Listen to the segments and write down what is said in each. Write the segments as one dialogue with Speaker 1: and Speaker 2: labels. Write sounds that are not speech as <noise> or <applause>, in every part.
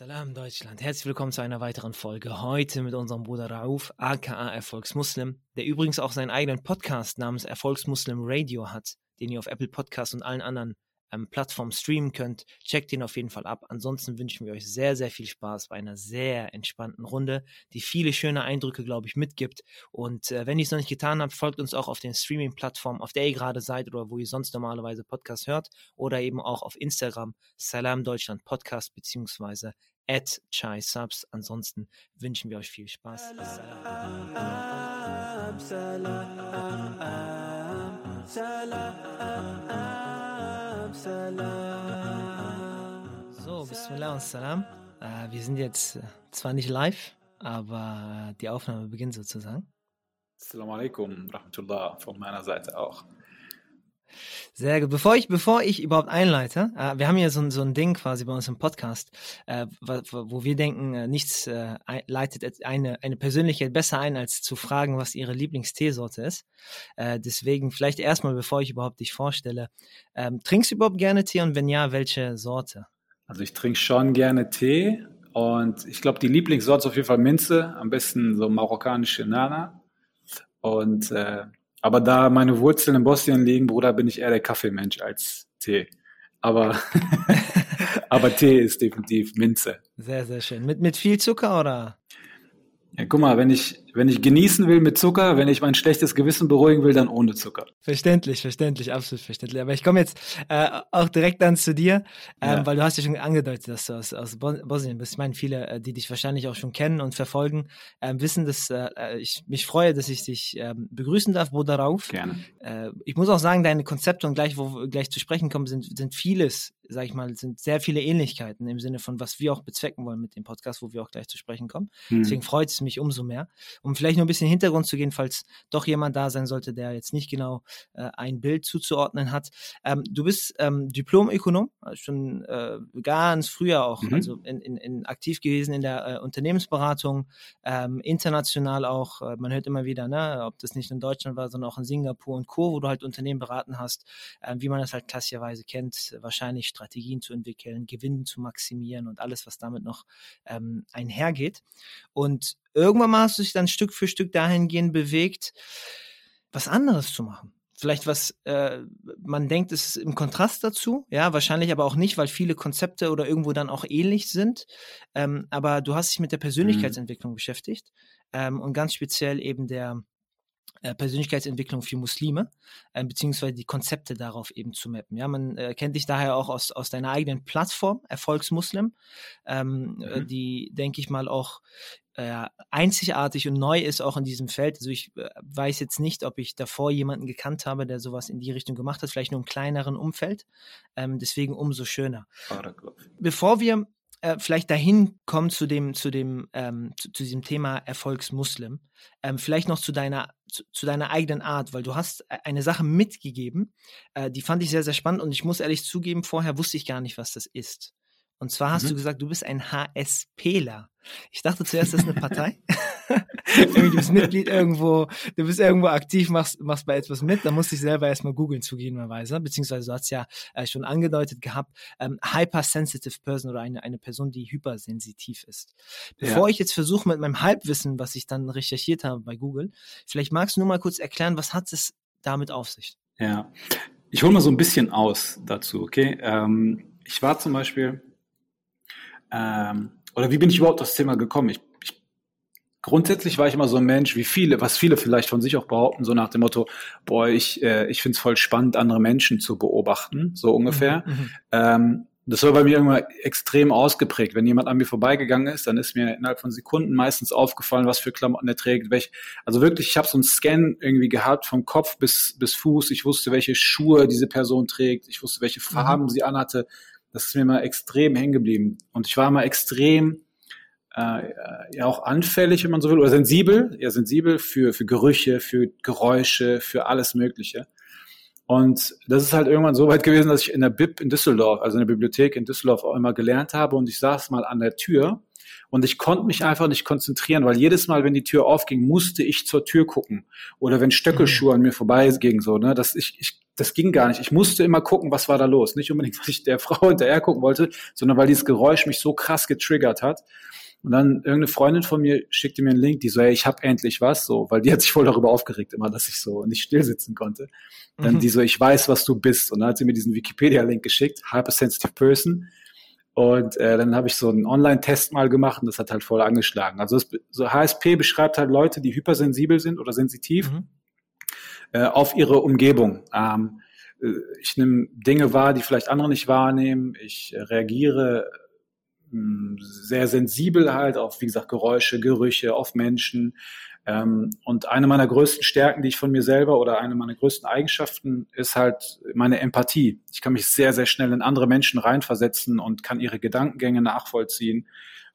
Speaker 1: Salam Deutschland, herzlich willkommen zu einer weiteren Folge. Heute mit unserem Bruder Rauf, aka Erfolgsmuslim, der übrigens auch seinen eigenen Podcast namens Erfolgsmuslim Radio hat, den ihr auf Apple Podcasts und allen anderen ähm, Plattformen streamen könnt. Checkt ihn auf jeden Fall ab. Ansonsten wünschen wir euch sehr, sehr viel Spaß bei einer sehr entspannten Runde, die viele schöne Eindrücke, glaube ich, mitgibt. Und äh, wenn ihr es noch nicht getan habt, folgt uns auch auf den Streaming-Plattformen, auf der ihr gerade seid oder wo ihr sonst normalerweise Podcasts hört oder eben auch auf Instagram Salam Deutschland Podcast beziehungsweise at Chai Subs. Ansonsten wünschen wir euch viel Spaß. Salam, salam, salam, so, Bismillah und Salam. Äh, wir sind jetzt äh, zwar nicht live, aber äh, die Aufnahme beginnt sozusagen.
Speaker 2: Assalamu alaikum, rahmatullah, von meiner Seite auch.
Speaker 1: Sehr gut. Bevor ich, bevor ich überhaupt einleite, äh, wir haben hier so, so ein Ding quasi bei uns im Podcast, äh, wo, wo, wir denken, äh, nichts äh, leitet eine, eine Persönlichkeit besser ein, als zu fragen, was ihre Lieblingsteesorte ist. Äh, deswegen vielleicht erstmal, bevor ich überhaupt dich vorstelle, ähm, trinkst du überhaupt gerne Tee und wenn ja, welche Sorte?
Speaker 2: Also ich trinke schon gerne Tee und ich glaube, die Lieblingssorte ist auf jeden Fall Minze, am besten so marokkanische Nana. Und äh, aber da meine Wurzeln in Bosnien liegen, Bruder, bin ich eher der Kaffeemensch als Tee. Aber, <laughs> aber Tee ist definitiv Minze.
Speaker 1: Sehr, sehr schön. Mit, mit viel Zucker oder?
Speaker 2: Ja, guck mal, wenn ich, wenn ich genießen will mit Zucker, wenn ich mein schlechtes Gewissen beruhigen will, dann ohne Zucker.
Speaker 1: Verständlich, verständlich, absolut verständlich. Aber ich komme jetzt äh, auch direkt dann zu dir, ähm, ja. weil du hast ja schon angedeutet, dass du aus, aus Bosnien bist. Ich meine, viele, äh, die dich wahrscheinlich auch schon kennen und verfolgen, äh, wissen, dass äh, äh, ich mich freue, dass ich dich äh, begrüßen darf, Bo darauf.
Speaker 2: Gerne.
Speaker 1: Äh, ich muss auch sagen, deine Konzepte und gleich, wo wir gleich zu sprechen kommen, sind, sind vieles sag ich mal, sind sehr viele Ähnlichkeiten im Sinne von, was wir auch bezwecken wollen mit dem Podcast, wo wir auch gleich zu sprechen kommen. Hm. Deswegen freut es mich umso mehr. Um vielleicht nur ein bisschen Hintergrund zu gehen, falls doch jemand da sein sollte, der jetzt nicht genau äh, ein Bild zuzuordnen hat. Ähm, du bist ähm, Diplom-Ökonom, also schon äh, ganz früher auch, mhm. also in, in, in aktiv gewesen in der äh, Unternehmensberatung, ähm, international auch. Äh, man hört immer wieder, ne, ob das nicht in Deutschland war, sondern auch in Singapur und Co., wo du halt Unternehmen beraten hast, äh, wie man das halt klassischerweise kennt, wahrscheinlich Strategien zu entwickeln, Gewinn zu maximieren und alles, was damit noch ähm, einhergeht. Und irgendwann mal hast du dich dann Stück für Stück dahingehend bewegt, was anderes zu machen. Vielleicht was äh, man denkt, ist im Kontrast dazu, ja, wahrscheinlich aber auch nicht, weil viele Konzepte oder irgendwo dann auch ähnlich sind. Ähm, aber du hast dich mit der mhm. Persönlichkeitsentwicklung mhm. beschäftigt ähm, und ganz speziell eben der äh, Persönlichkeitsentwicklung für Muslime, äh, beziehungsweise die Konzepte darauf eben zu mappen. Ja, man äh, kennt dich daher auch aus, aus deiner eigenen Plattform, Erfolgsmuslim, ähm, äh, mhm. die, denke ich mal, auch äh, einzigartig und neu ist auch in diesem Feld. Also ich äh, weiß jetzt nicht, ob ich davor jemanden gekannt habe, der sowas in die Richtung gemacht hat, vielleicht nur im kleineren Umfeld. Ähm, deswegen umso schöner. Bevor wir äh, vielleicht dahin kommen zu dem, zu dem, ähm, zu, zu, diesem Thema Erfolgsmuslim, ähm, vielleicht noch zu deiner, zu, zu, deiner eigenen Art, weil du hast e, eine Sache mitgegeben, äh, die fand ich sehr, sehr spannend und ich muss ehrlich zugeben, vorher wusste ich gar nicht, was das ist. Und zwar hast mhm. du gesagt, du bist ein HSPler. Ich dachte zuerst, das ist eine Partei. <laughs> <laughs> du bist Mitglied irgendwo, du bist irgendwo aktiv, machst, machst bei etwas mit, da musste ich selber erstmal googeln, zugegebenerweise, beziehungsweise du hast ja äh, schon angedeutet gehabt, ähm, hypersensitive person oder eine, eine Person, die hypersensitiv ist. Bevor ja. ich jetzt versuche mit meinem Halbwissen, was ich dann recherchiert habe bei Google, vielleicht magst du nur mal kurz erklären, was hat es damit auf sich?
Speaker 2: Ja, ich hole mal so ein bisschen aus dazu, okay? Ähm, ich war zum Beispiel ähm, oder wie bin ich überhaupt auf das Thema gekommen? Ich, ich, grundsätzlich war ich immer so ein Mensch, wie viele, was viele vielleicht von sich auch behaupten, so nach dem Motto, boah, ich, äh, ich finde es voll spannend, andere Menschen zu beobachten, so ungefähr. Mhm, mhm, ähm, das war bei mir irgendwann extrem ausgeprägt. Wenn jemand an mir vorbeigegangen ist, dann ist mir innerhalb von Sekunden meistens aufgefallen, was für Klamotten er trägt. Welch, also wirklich, ich habe so einen Scan irgendwie gehabt, vom Kopf bis, bis Fuß. Ich wusste, welche Schuhe diese Person trägt. Ich wusste, welche. Farben mhm. sie anhatte. Das ist mir mal extrem hängen geblieben. Und ich war mal extrem äh, ja auch anfällig, wenn man so will, oder sensibel, ja sensibel für, für Gerüche, für Geräusche, für alles Mögliche. Und das ist halt irgendwann so weit gewesen, dass ich in der Bib in Düsseldorf, also in der Bibliothek in Düsseldorf auch immer gelernt habe und ich saß mal an der Tür Und ich konnte mich einfach nicht konzentrieren, weil jedes Mal, wenn die Tür aufging, musste ich zur Tür gucken. Oder wenn Stöckelschuhe mhm. an mir vorbeigingen, so, ne, dass ich, ich, das ging gar nicht. Ich musste immer gucken, was war da los. Nicht unbedingt, <laughs> weil ich der Frau hinterher gucken wollte, sondern weil dieses Geräusch mich so krass getriggert hat. Und dann irgendeine Freundin von mir schickte mir einen Link, die so, hey, ich habe endlich was, so, weil die hat sich voll darüber aufgeregt immer, dass ich so nicht still sitzen konnte. Dann mhm. die so, ich weiß, was du bist. Und dann hat sie mir diesen Wikipedia-Link geschickt, Hypersensitive Person. Und äh, dann habe ich so einen Online-Test mal gemacht und das hat halt voll angeschlagen. Also das, so HSP beschreibt halt Leute, die hypersensibel sind oder sensitiv mhm. äh, auf ihre Umgebung. Ähm, äh, ich nehme Dinge wahr, die vielleicht andere nicht wahrnehmen. Ich äh, reagiere hm, sehr sensibel halt auf, wie gesagt, Geräusche, Gerüche, auf Menschen. Ähm, und eine meiner größten Stärken, die ich von mir selber oder eine meiner größten Eigenschaften ist halt meine Empathie. Ich kann mich sehr, sehr schnell in andere Menschen reinversetzen und kann ihre Gedankengänge nachvollziehen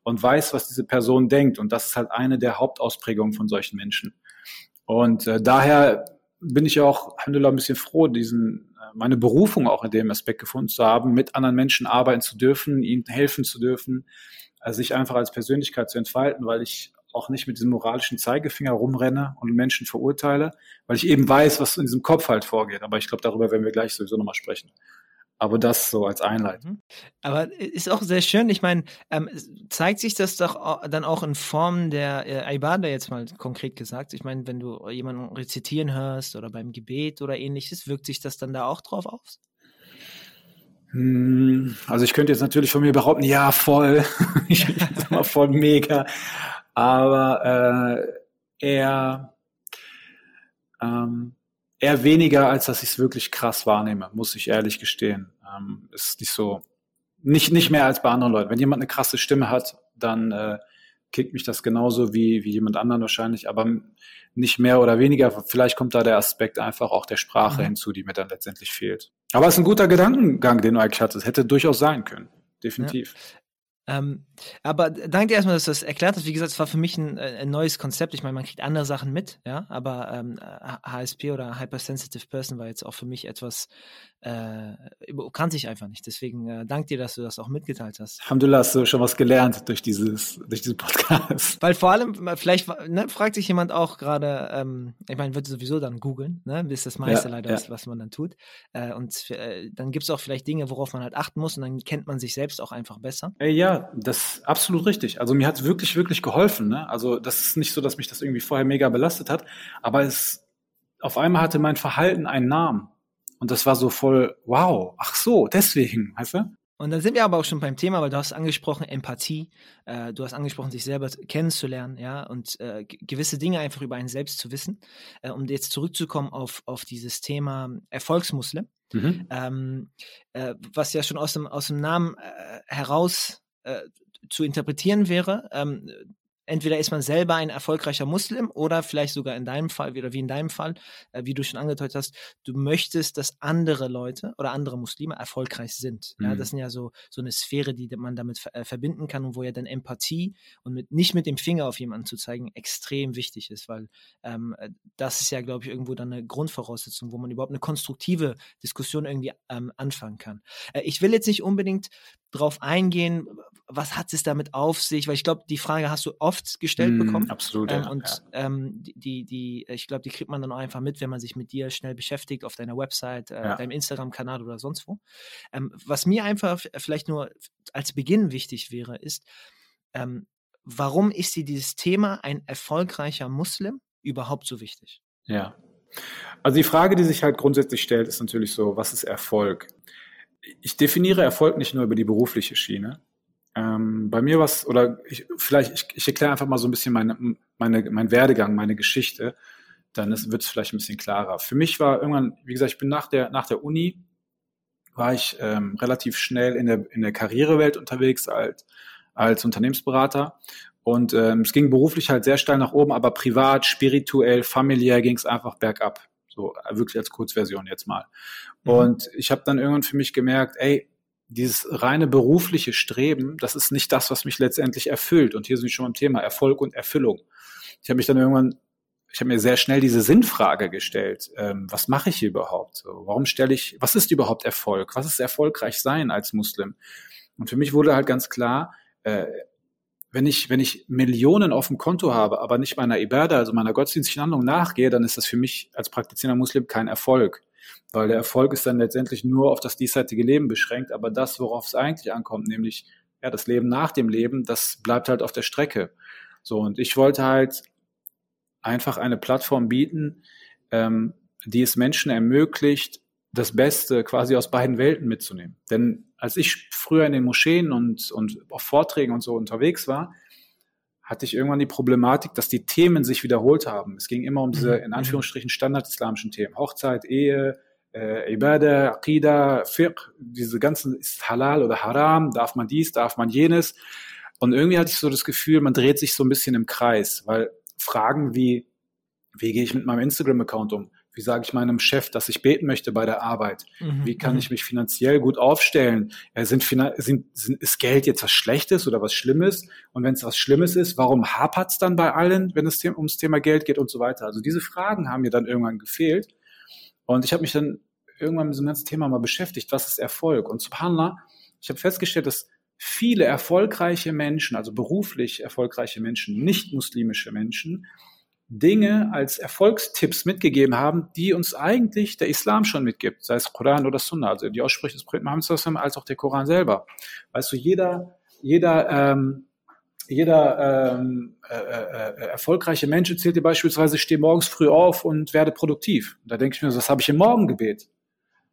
Speaker 2: und weiß, was diese Person denkt. Und das ist halt eine der Hauptausprägungen von solchen Menschen. Und äh, daher bin ich auch, Alhamdulillah, ein bisschen froh, diesen meine Berufung auch in dem Aspekt gefunden zu haben, mit anderen Menschen arbeiten zu dürfen, ihnen helfen zu dürfen, also sich einfach als Persönlichkeit zu entfalten, weil ich auch nicht mit diesem moralischen Zeigefinger rumrenne und Menschen verurteile, weil ich eben weiß, was in diesem Kopf halt vorgeht. Aber ich glaube, darüber werden wir gleich sowieso nochmal sprechen. Aber das so als Einleitung. Mhm.
Speaker 1: Aber ist auch sehr schön. Ich meine, ähm, zeigt sich das doch dann auch in Form der äh, Ibada jetzt mal konkret gesagt. Ich meine, wenn du jemanden rezitieren hörst oder beim Gebet oder ähnliches, wirkt sich das dann da auch drauf aus?
Speaker 2: Hm, also ich könnte jetzt natürlich von mir behaupten, ja, voll. <laughs> ich <laughs> bin immer voll mega. Aber äh, eher ähm, eher weniger, als dass ich es wirklich krass wahrnehme, muss ich ehrlich gestehen. Ähm, ist nicht so, nicht, nicht mehr als bei anderen Leuten. Wenn jemand eine krasse Stimme hat, dann äh, kickt mich das genauso wie, wie jemand anderen wahrscheinlich, aber nicht mehr oder weniger. Vielleicht kommt da der Aspekt einfach auch der Sprache mhm. hinzu, die mir dann letztendlich fehlt. Aber es ist ein guter Gedankengang, den du eigentlich hattest. Hätte durchaus sein können. Definitiv.
Speaker 1: Ähm, aber danke dir erstmal, dass du das erklärt hast. Wie gesagt, es war für mich ein, äh, ein neues Konzept. Ich meine, man kriegt andere Sachen mit, ja, aber ähm, HSP oder Hypersensitive Person war jetzt auch für mich etwas, äh, kannte ich einfach nicht. Deswegen äh, danke dir, dass du das auch mitgeteilt hast.
Speaker 2: Alhamdulillah, hast du schon was gelernt durch dieses, durch diesen Podcast.
Speaker 1: Weil vor allem, vielleicht ne, fragt sich jemand auch gerade, ähm, ich meine, wird sowieso dann googeln, ne, ist das meiste ja, leider, ja. Was, was man dann tut. Äh, und äh, dann gibt es auch vielleicht Dinge, worauf man halt achten muss und dann kennt man sich selbst auch einfach besser.
Speaker 2: Äh, ja, das ist absolut richtig. Also mir hat es wirklich, wirklich geholfen. Ne? Also das ist nicht so, dass mich das irgendwie vorher mega belastet hat, aber es auf einmal hatte mein Verhalten einen Namen. Und das war so voll, wow, ach so, deswegen, weißt du?
Speaker 1: Und dann sind wir aber auch schon beim Thema, weil du hast angesprochen Empathie, äh, du hast angesprochen, sich selber kennenzulernen, ja, und äh, gewisse Dinge einfach über einen selbst zu wissen. Äh, um jetzt zurückzukommen auf, auf dieses Thema Erfolgsmuslim, mhm. ähm, äh, was ja schon aus dem, aus dem Namen äh, heraus äh, zu interpretieren wäre. Ähm, entweder ist man selber ein erfolgreicher Muslim oder vielleicht sogar in deinem Fall, oder wie in deinem Fall, äh, wie du schon angedeutet hast, du möchtest, dass andere Leute oder andere Muslime erfolgreich sind. Mhm. Ja, das sind ja so, so eine Sphäre, die man damit äh, verbinden kann und wo ja dann Empathie und mit, nicht mit dem Finger auf jemanden zu zeigen extrem wichtig ist, weil ähm, äh, das ist ja, glaube ich, irgendwo dann eine Grundvoraussetzung, wo man überhaupt eine konstruktive Diskussion irgendwie ähm, anfangen kann. Äh, ich will jetzt nicht unbedingt drauf eingehen, was hat es damit auf sich, weil ich glaube, die Frage hast du oft gestellt mm, bekommen.
Speaker 2: Absolut.
Speaker 1: Ähm,
Speaker 2: ja,
Speaker 1: und ja. Ähm, die, die, ich glaube, die kriegt man dann auch einfach mit, wenn man sich mit dir schnell beschäftigt auf deiner Website, äh, ja. deinem Instagram-Kanal oder sonst wo. Ähm, was mir einfach vielleicht nur als Beginn wichtig wäre, ist, ähm, warum ist dir dieses Thema ein erfolgreicher Muslim überhaupt so wichtig?
Speaker 2: Ja. Also die Frage, die sich halt grundsätzlich stellt, ist natürlich so, was ist Erfolg? Ich definiere Erfolg nicht nur über die berufliche Schiene. Ähm, bei mir was, oder ich, vielleicht, ich, ich erkläre einfach mal so ein bisschen meine, meine, mein Werdegang, meine Geschichte, dann wird es vielleicht ein bisschen klarer. Für mich war irgendwann, wie gesagt, ich bin nach der, nach der Uni, war ich ähm, relativ schnell in der, in der Karrierewelt unterwegs als, als Unternehmensberater. Und ähm, es ging beruflich halt sehr steil nach oben, aber privat, spirituell, familiär ging es einfach bergab. So äh, wirklich als Kurzversion jetzt mal. Mhm. Und ich habe dann irgendwann für mich gemerkt, ey, dieses reine berufliche Streben, das ist nicht das, was mich letztendlich erfüllt. Und hier sind wir schon beim Thema Erfolg und Erfüllung. Ich habe mich dann irgendwann, ich habe mir sehr schnell diese Sinnfrage gestellt. Ähm, was mache ich hier überhaupt? So, warum stelle ich, was ist überhaupt Erfolg? Was ist erfolgreich sein als Muslim? Und für mich wurde halt ganz klar, äh, wenn ich, wenn ich Millionen auf dem Konto habe, aber nicht meiner Ibadah, also meiner gottesdienstlichen Handlung nachgehe, dann ist das für mich als praktizierender Muslim kein Erfolg. Weil der Erfolg ist dann letztendlich nur auf das diesseitige Leben beschränkt, aber das, worauf es eigentlich ankommt, nämlich ja, das Leben nach dem Leben, das bleibt halt auf der Strecke. So, und ich wollte halt einfach eine Plattform bieten, ähm, die es Menschen ermöglicht, das Beste quasi aus beiden Welten mitzunehmen. Denn als ich früher in den Moscheen und, und auf Vorträgen und so unterwegs war, hatte ich irgendwann die Problematik, dass die Themen sich wiederholt haben. Es ging immer um diese, mhm. in Anführungsstrichen, standardislamischen Themen. Hochzeit, Ehe, äh, Ibadah, Aqidah, Fiqh, diese ganzen, ist halal oder haram, darf man dies, darf man jenes. Und irgendwie hatte ich so das Gefühl, man dreht sich so ein bisschen im Kreis, weil Fragen wie, wie gehe ich mit meinem Instagram-Account um? Wie sage ich meinem Chef, dass ich beten möchte bei der Arbeit? Mhm. Wie kann mhm. ich mich finanziell gut aufstellen? Ja, sind, sind, sind, ist Geld jetzt was Schlechtes oder was Schlimmes? Und wenn es was Schlimmes ist, warum hapert es dann bei allen, wenn es ums Thema Geld geht und so weiter? Also diese Fragen haben mir dann irgendwann gefehlt. Und ich habe mich dann irgendwann mit diesem ganzen Thema mal beschäftigt. Was ist Erfolg? Und subhanallah, ich habe festgestellt, dass viele erfolgreiche Menschen, also beruflich erfolgreiche Menschen, nicht muslimische Menschen, Dinge als Erfolgstipps mitgegeben haben, die uns eigentlich der Islam schon mitgibt, sei es Koran oder Sunna, also die Aussprüche des Propheten Muhammad als auch der Koran selber. Weißt du, jeder, jeder, ähm, jeder ähm, äh, äh, erfolgreiche Mensch erzählt dir beispielsweise, steh morgens früh auf und werde produktiv. Und da denke ich mir, das habe ich im Morgengebet.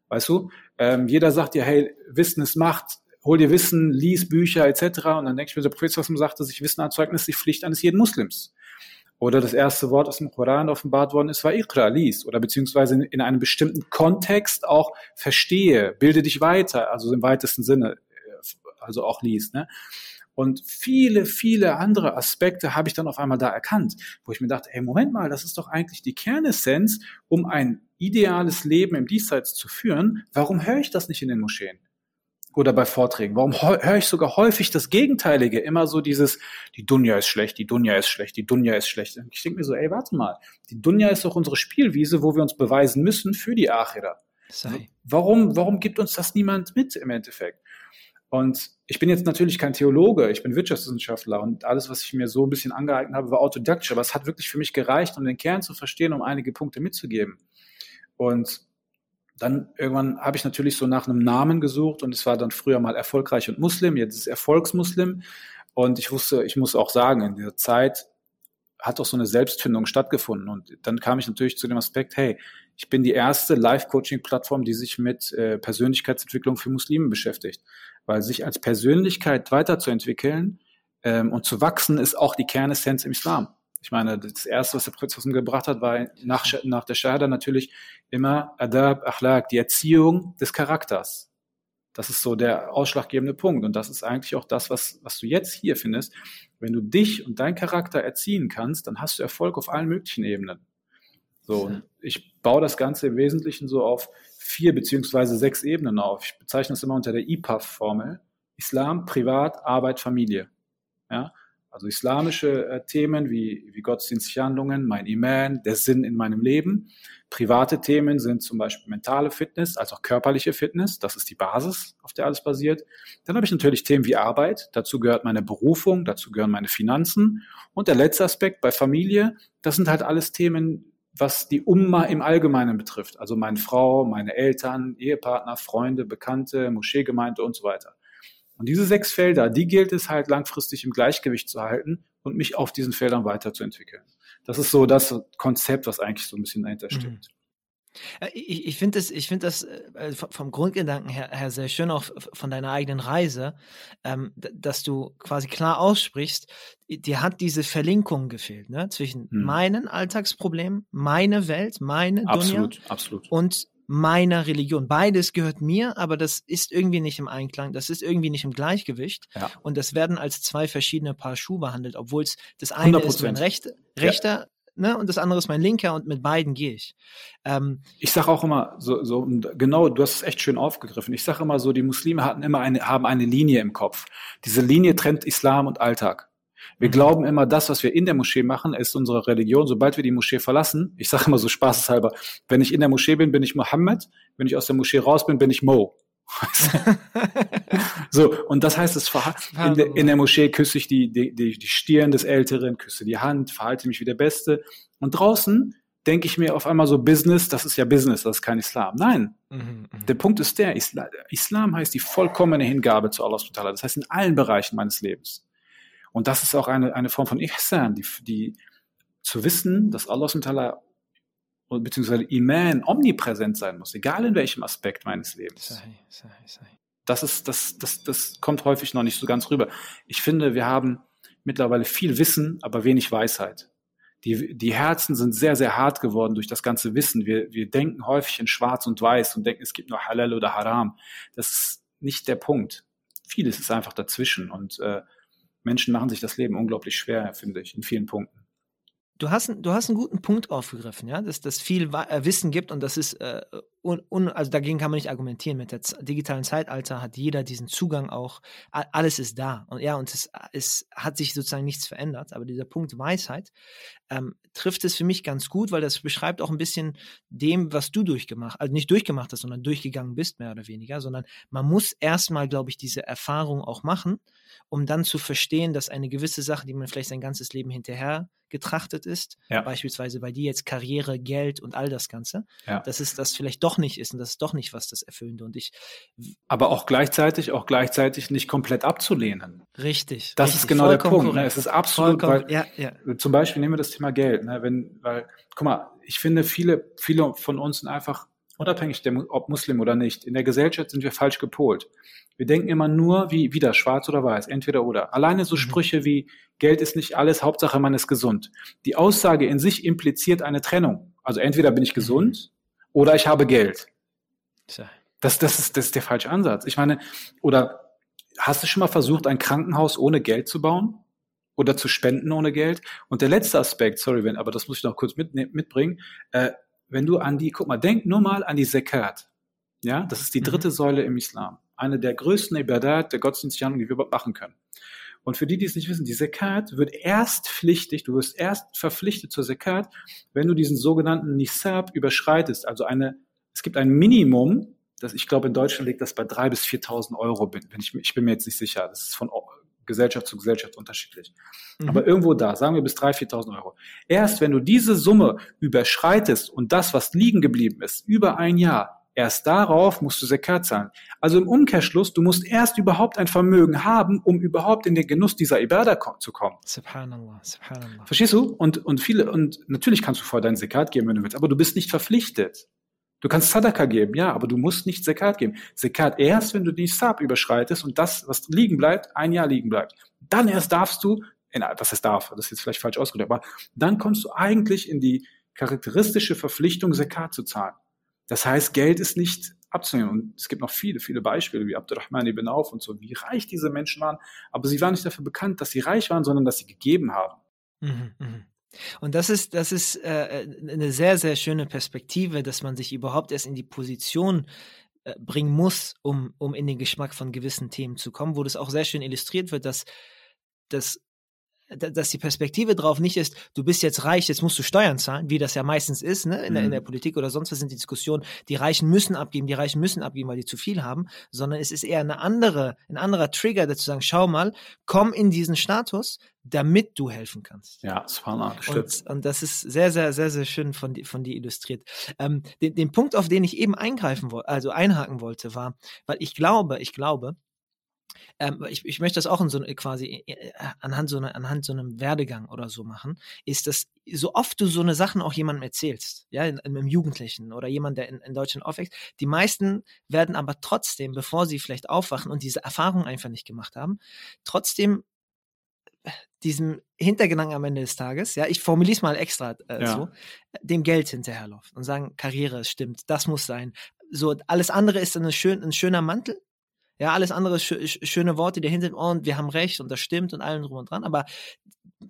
Speaker 2: Weißt du? Ähm, jeder sagt dir, hey, Wissen ist Macht, hol dir Wissen, lies Bücher etc. Und dann denke ich mir, der Prophet sagte, sich Wissen anzueignen, ist die Pflicht eines jeden Muslims. Oder das erste Wort, das im Koran offenbart worden ist, war Iqra, lies. Oder beziehungsweise in, in einem bestimmten Kontext auch verstehe, bilde dich weiter, also im weitesten Sinne, also auch lies. Ne? Und viele, viele andere Aspekte habe ich dann auf einmal da erkannt, wo ich mir dachte, hey, Moment mal, das ist doch eigentlich die Kernessenz, um ein ideales Leben im Diesseits zu führen. Warum höre ich das nicht in den Moscheen? Oder bei Vorträgen? Warum höre ich sogar häufig das Gegenteilige? Immer so dieses, die Dunja ist schlecht, die Dunja ist schlecht, die Dunja ist schlecht. Ich denke mir so, ey, warte mal, die Dunja ist doch unsere Spielwiese, wo wir uns beweisen müssen für die Achira. Sei. Warum, warum gibt uns das niemand mit im Endeffekt? Und ich bin jetzt natürlich kein Theologe, ich bin Wirtschaftswissenschaftler und alles, was ich mir so ein bisschen angeeignet habe, war autodidaktisch, aber es hat wirklich für mich gereicht, um den Kern zu verstehen, um einige Punkte mitzugeben. Und dann irgendwann habe ich natürlich so nach einem Namen gesucht und es war dann früher mal erfolgreich und Muslim, jetzt ist Erfolgsmuslim. Und ich wusste, ich muss auch sagen, in dieser Zeit hat auch so eine Selbstfindung stattgefunden. Und dann kam ich natürlich zu dem Aspekt, hey, ich bin die erste Live-Coaching-Plattform, die sich mit äh, Persönlichkeitsentwicklung für Muslime beschäftigt. Weil sich als Persönlichkeit weiterzuentwickeln ähm, und zu wachsen, ist auch die Kernessenz im Islam. Ich meine, das erste, was der Prophet gebracht hat, war nach, nach der Shahada natürlich immer Adab, Akhlaq, die Erziehung des Charakters. Das ist so der ausschlaggebende Punkt. Und das ist eigentlich auch das, was, was du jetzt hier findest. Wenn du dich und deinen Charakter erziehen kannst, dann hast du Erfolg auf allen möglichen Ebenen. So, und ich baue das Ganze im Wesentlichen so auf vier beziehungsweise sechs Ebenen auf. Ich bezeichne es immer unter der IPAF-Formel. Islam, Privat, Arbeit, Familie. Ja? Also islamische äh, Themen wie, wie gottesdienstliche Handlungen, mein Iman, der Sinn in meinem Leben. Private Themen sind zum Beispiel mentale Fitness, als auch körperliche Fitness. Das ist die Basis, auf der alles basiert. Dann habe ich natürlich Themen wie Arbeit. Dazu gehört meine Berufung, dazu gehören meine Finanzen. Und der letzte Aspekt bei Familie, das sind halt alles Themen, was die Umma im Allgemeinen betrifft. Also meine Frau, meine Eltern, Ehepartner, Freunde, Bekannte, Moscheegemeinde und so weiter. Und diese sechs Felder, die gilt es halt langfristig im Gleichgewicht zu halten und mich auf diesen Feldern weiterzuentwickeln. Das ist so das Konzept, was eigentlich so ein bisschen dahinter mhm. steht.
Speaker 1: Äh, ich, ich finde das, ich finde das äh, vom Grundgedanken her, her, sehr schön, auch von deiner eigenen Reise, ähm, dass du quasi klar aussprichst, dir hat diese Verlinkung gefehlt, ne? Zwischen hm. meinen Alltagsproblemen, meine Welt, meine
Speaker 2: absolut,
Speaker 1: Dunja
Speaker 2: absolut.
Speaker 1: und meiner Religion. Beides gehört mir, aber das ist irgendwie nicht im Einklang, das ist irgendwie nicht im Gleichgewicht. Ja. Und das werden als zwei verschiedene Paar Schuhe behandelt, obwohl es das eine 100%. ist mein recht, rechter, ja. ne, und das andere ist mein linker und mit beiden gehe ich.
Speaker 2: Ähm, ich sage auch immer, so, so, genau, du hast es echt schön aufgegriffen. Ich sage immer so, die Muslime hatten immer eine, haben eine Linie im Kopf. Diese Linie trennt Islam und Alltag. Wir mhm. glauben immer, das, was wir in der Moschee machen, ist unsere Religion. Sobald wir die Moschee verlassen, ich sage immer so spaßeshalber, wenn ich in der Moschee bin, bin ich Mohammed, wenn ich aus der Moschee raus bin, bin ich Mo. <laughs> so, und das heißt, es in, der, in der Moschee küsse ich die, die, die, die Stirn des Älteren, küsse die Hand, verhalte mich wie der Beste. Und draußen denke ich mir auf einmal so Business, das ist ja Business, das ist kein Islam. Nein, mhm, mhm. der Punkt ist der, Islam, Islam heißt die vollkommene Hingabe zu Allah Das heißt in allen Bereichen meines Lebens. Und das ist auch eine, eine Form von Ihsan, die, die zu wissen, dass Allah subhanahu beziehungsweise Iman omnipräsent sein muss, egal in welchem Aspekt meines Lebens. Das ist, das, das, das kommt häufig noch nicht so ganz rüber. Ich finde, wir haben mittlerweile viel Wissen, aber wenig Weisheit die, die Herzen sind sehr, sehr hart geworden durch das ganze Wissen. Wir, wir denken häufig in Schwarz und Weiß und denken, es gibt nur Halal oder Haram. Das ist nicht der Punkt. Vieles ist einfach dazwischen und äh, Menschen machen sich das Leben unglaublich schwer, finde ich, in vielen Punkten.
Speaker 1: Du hast, du hast einen guten Punkt aufgegriffen, ja, dass das viel äh, Wissen gibt und das ist, äh, un, un, also dagegen kann man nicht argumentieren. Mit der digitalen Zeitalter hat jeder diesen Zugang auch, alles ist da und ja, und es, es hat sich sozusagen nichts verändert, aber dieser Punkt Weisheit ähm, trifft es für mich ganz gut, weil das beschreibt auch ein bisschen dem, was du durchgemacht, also nicht durchgemacht hast, sondern durchgegangen bist, mehr oder weniger, sondern man muss erstmal, glaube ich, diese Erfahrung auch machen, um dann zu verstehen, dass eine gewisse Sache, die man vielleicht sein ganzes Leben hinterher getrachtet ist, ja. beispielsweise bei dir jetzt Karriere, Geld und all das Ganze, ja. dass es das vielleicht doch nicht ist und das ist doch nicht was das Erfüllende und ich.
Speaker 2: Aber auch gleichzeitig, auch gleichzeitig nicht komplett abzulehnen.
Speaker 1: Richtig.
Speaker 2: Das
Speaker 1: richtig,
Speaker 2: ist genau der Punkt. Ne? Es ist absolut, weil, ja, ja. zum Beispiel nehmen wir das Thema Geld, ne? wenn, weil, guck mal, ich finde viele, viele von uns sind einfach unabhängig, der, ob Muslim oder nicht, in der Gesellschaft sind wir falsch gepolt. Wir denken immer nur wie wieder schwarz oder weiß, entweder oder. Alleine so mhm. Sprüche wie Geld ist nicht alles, Hauptsache man ist gesund. Die Aussage in sich impliziert eine Trennung. Also entweder bin ich gesund mhm. Oder ich habe Geld. Das, das, ist, das ist der falsche Ansatz. Ich meine, oder hast du schon mal versucht, ein Krankenhaus ohne Geld zu bauen? Oder zu spenden ohne Geld? Und der letzte Aspekt, sorry, wenn, aber das muss ich noch kurz mit, mitbringen, äh, wenn du an die, guck mal, denk nur mal an die Zakat. Ja, das ist die dritte mhm. Säule im Islam eine der größten Ibadat, der Gottesdiensthandlungen, die wir überhaupt machen können. Und für die, die es nicht wissen, die Zakat wird erst pflichtig, du wirst erst verpflichtet zur Zakat, wenn du diesen sogenannten Nisab überschreitest. Also eine, es gibt ein Minimum, das ich glaube in Deutschland liegt das bei drei bis 4.000 Euro. Bin, wenn ich, ich bin mir jetzt nicht sicher. Das ist von Gesellschaft zu Gesellschaft unterschiedlich. Mhm. Aber irgendwo da, sagen wir bis 3.000, 4.000 Euro. Erst wenn du diese Summe überschreitest und das, was liegen geblieben ist, über ein Jahr, Erst darauf musst du Zakat zahlen. Also im Umkehrschluss, du musst erst überhaupt ein Vermögen haben, um überhaupt in den Genuss dieser Ibadah zu kommen. Subhanallah, subhanallah. Verstehst du? Und, und viele, und natürlich kannst du vorher deinen Zakat geben, wenn du willst, aber du bist nicht verpflichtet. Du kannst Sadaka geben, ja, aber du musst nicht Zakat geben. Zakat erst, wenn du die Sab überschreitest und das, was liegen bleibt, ein Jahr liegen bleibt. Dann erst darfst du, in, was es darf, das ist jetzt vielleicht falsch ausgedrückt, aber dann kommst du eigentlich in die charakteristische Verpflichtung, Zakat zu zahlen. Das heißt, Geld ist nicht abzunehmen. Und es gibt noch viele, viele Beispiele, wie Abdurrahman ibn Auf und so, wie reich diese Menschen waren. Aber sie waren nicht dafür bekannt, dass sie reich waren, sondern dass sie gegeben haben. Mhm,
Speaker 1: mh. Und das ist, das ist äh, eine sehr, sehr schöne Perspektive, dass man sich überhaupt erst in die Position äh, bringen muss, um, um in den Geschmack von gewissen Themen zu kommen, wo das auch sehr schön illustriert wird, dass, dass dass die Perspektive drauf nicht ist, du bist jetzt reich, jetzt musst du Steuern zahlen, wie das ja meistens ist, ne? in, der, in der mhm. Politik oder sonst was sind die Diskussionen, die Reichen müssen abgeben, die Reichen müssen abgeben, weil die zu viel haben, sondern es ist eher eine andere, ein anderer Trigger, der zu sagen, schau mal, komm in diesen Status, damit du helfen kannst.
Speaker 2: Ja, das war
Speaker 1: und, und das ist sehr, sehr, sehr, sehr schön von, von dir illustriert. Ähm, den, den Punkt, auf den ich eben eingreifen wollte, also einhaken wollte, war, weil ich glaube, ich glaube, ähm, ich, ich möchte das auch in so quasi äh, äh, anhand so, eine, anhand so einem Werdegang oder so machen, ist, dass so oft du so eine Sachen auch jemandem erzählst, ja, in, in, im Jugendlichen oder jemand, der in, in Deutschland aufwächst, die meisten werden aber trotzdem, bevor sie vielleicht aufwachen und diese Erfahrung einfach nicht gemacht haben, trotzdem äh, diesem Hintergedanken am Ende des Tages, ja, ich formuliere es mal extra äh, ja. so, dem Geld hinterherlaufen und sagen, Karriere stimmt, das muss sein. So, alles andere ist dann ein, schön, ein schöner Mantel, ja, alles andere sch schöne Worte, die dahinter sind, oh, und wir haben recht und das stimmt und allem drum und dran. Aber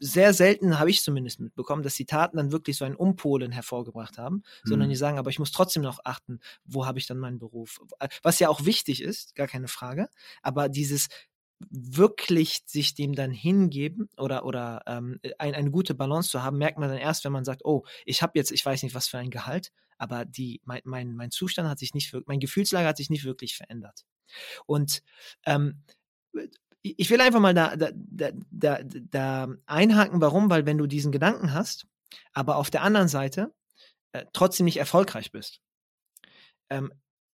Speaker 1: sehr selten habe ich zumindest mitbekommen, dass die Taten dann wirklich so ein Umpolen hervorgebracht haben, mhm. sondern die sagen, aber ich muss trotzdem noch achten, wo habe ich dann meinen Beruf. Was ja auch wichtig ist, gar keine Frage. Aber dieses wirklich sich dem dann hingeben oder oder ähm, ein, eine gute Balance zu haben, merkt man dann erst, wenn man sagt, oh, ich habe jetzt, ich weiß nicht, was für ein Gehalt, aber die mein, mein, mein Zustand hat sich nicht, mein Gefühlslage hat sich nicht wirklich verändert. Und ähm, ich will einfach mal da, da, da, da, einhaken, warum, weil wenn du diesen Gedanken hast, aber auf der anderen Seite äh, trotzdem nicht erfolgreich bist, ähm,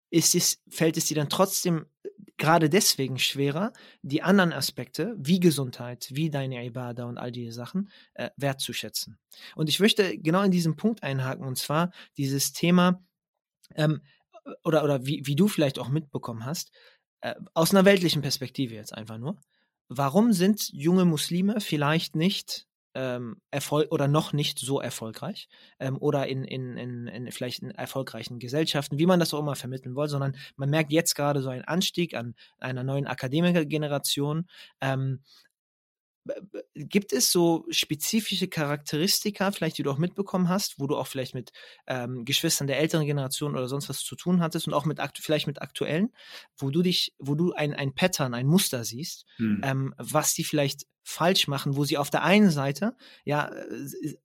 Speaker 1: ist es, fällt es dir dann trotzdem gerade deswegen schwerer, die anderen Aspekte wie Gesundheit, wie deine Ibada und all diese Sachen äh, wertzuschätzen. Und ich möchte genau in diesem Punkt einhaken, und zwar dieses Thema, ähm, oder, oder wie, wie du vielleicht auch mitbekommen hast, äh, aus einer weltlichen Perspektive jetzt einfach nur. Warum sind junge Muslime vielleicht nicht ähm, Erfolg oder noch nicht so erfolgreich ähm, oder in, in, in, in vielleicht in erfolgreichen Gesellschaften, wie man das auch immer vermitteln will, sondern man merkt jetzt gerade so einen Anstieg an einer neuen Akademikergeneration, ähm, Gibt es so spezifische Charakteristika, vielleicht die du auch mitbekommen hast, wo du auch vielleicht mit ähm, Geschwistern der älteren Generation oder sonst was zu tun hattest und auch mit vielleicht mit aktuellen, wo du dich, wo du ein, ein Pattern, ein Muster siehst, hm. ähm, was die vielleicht falsch machen, wo sie auf der einen Seite ja äh,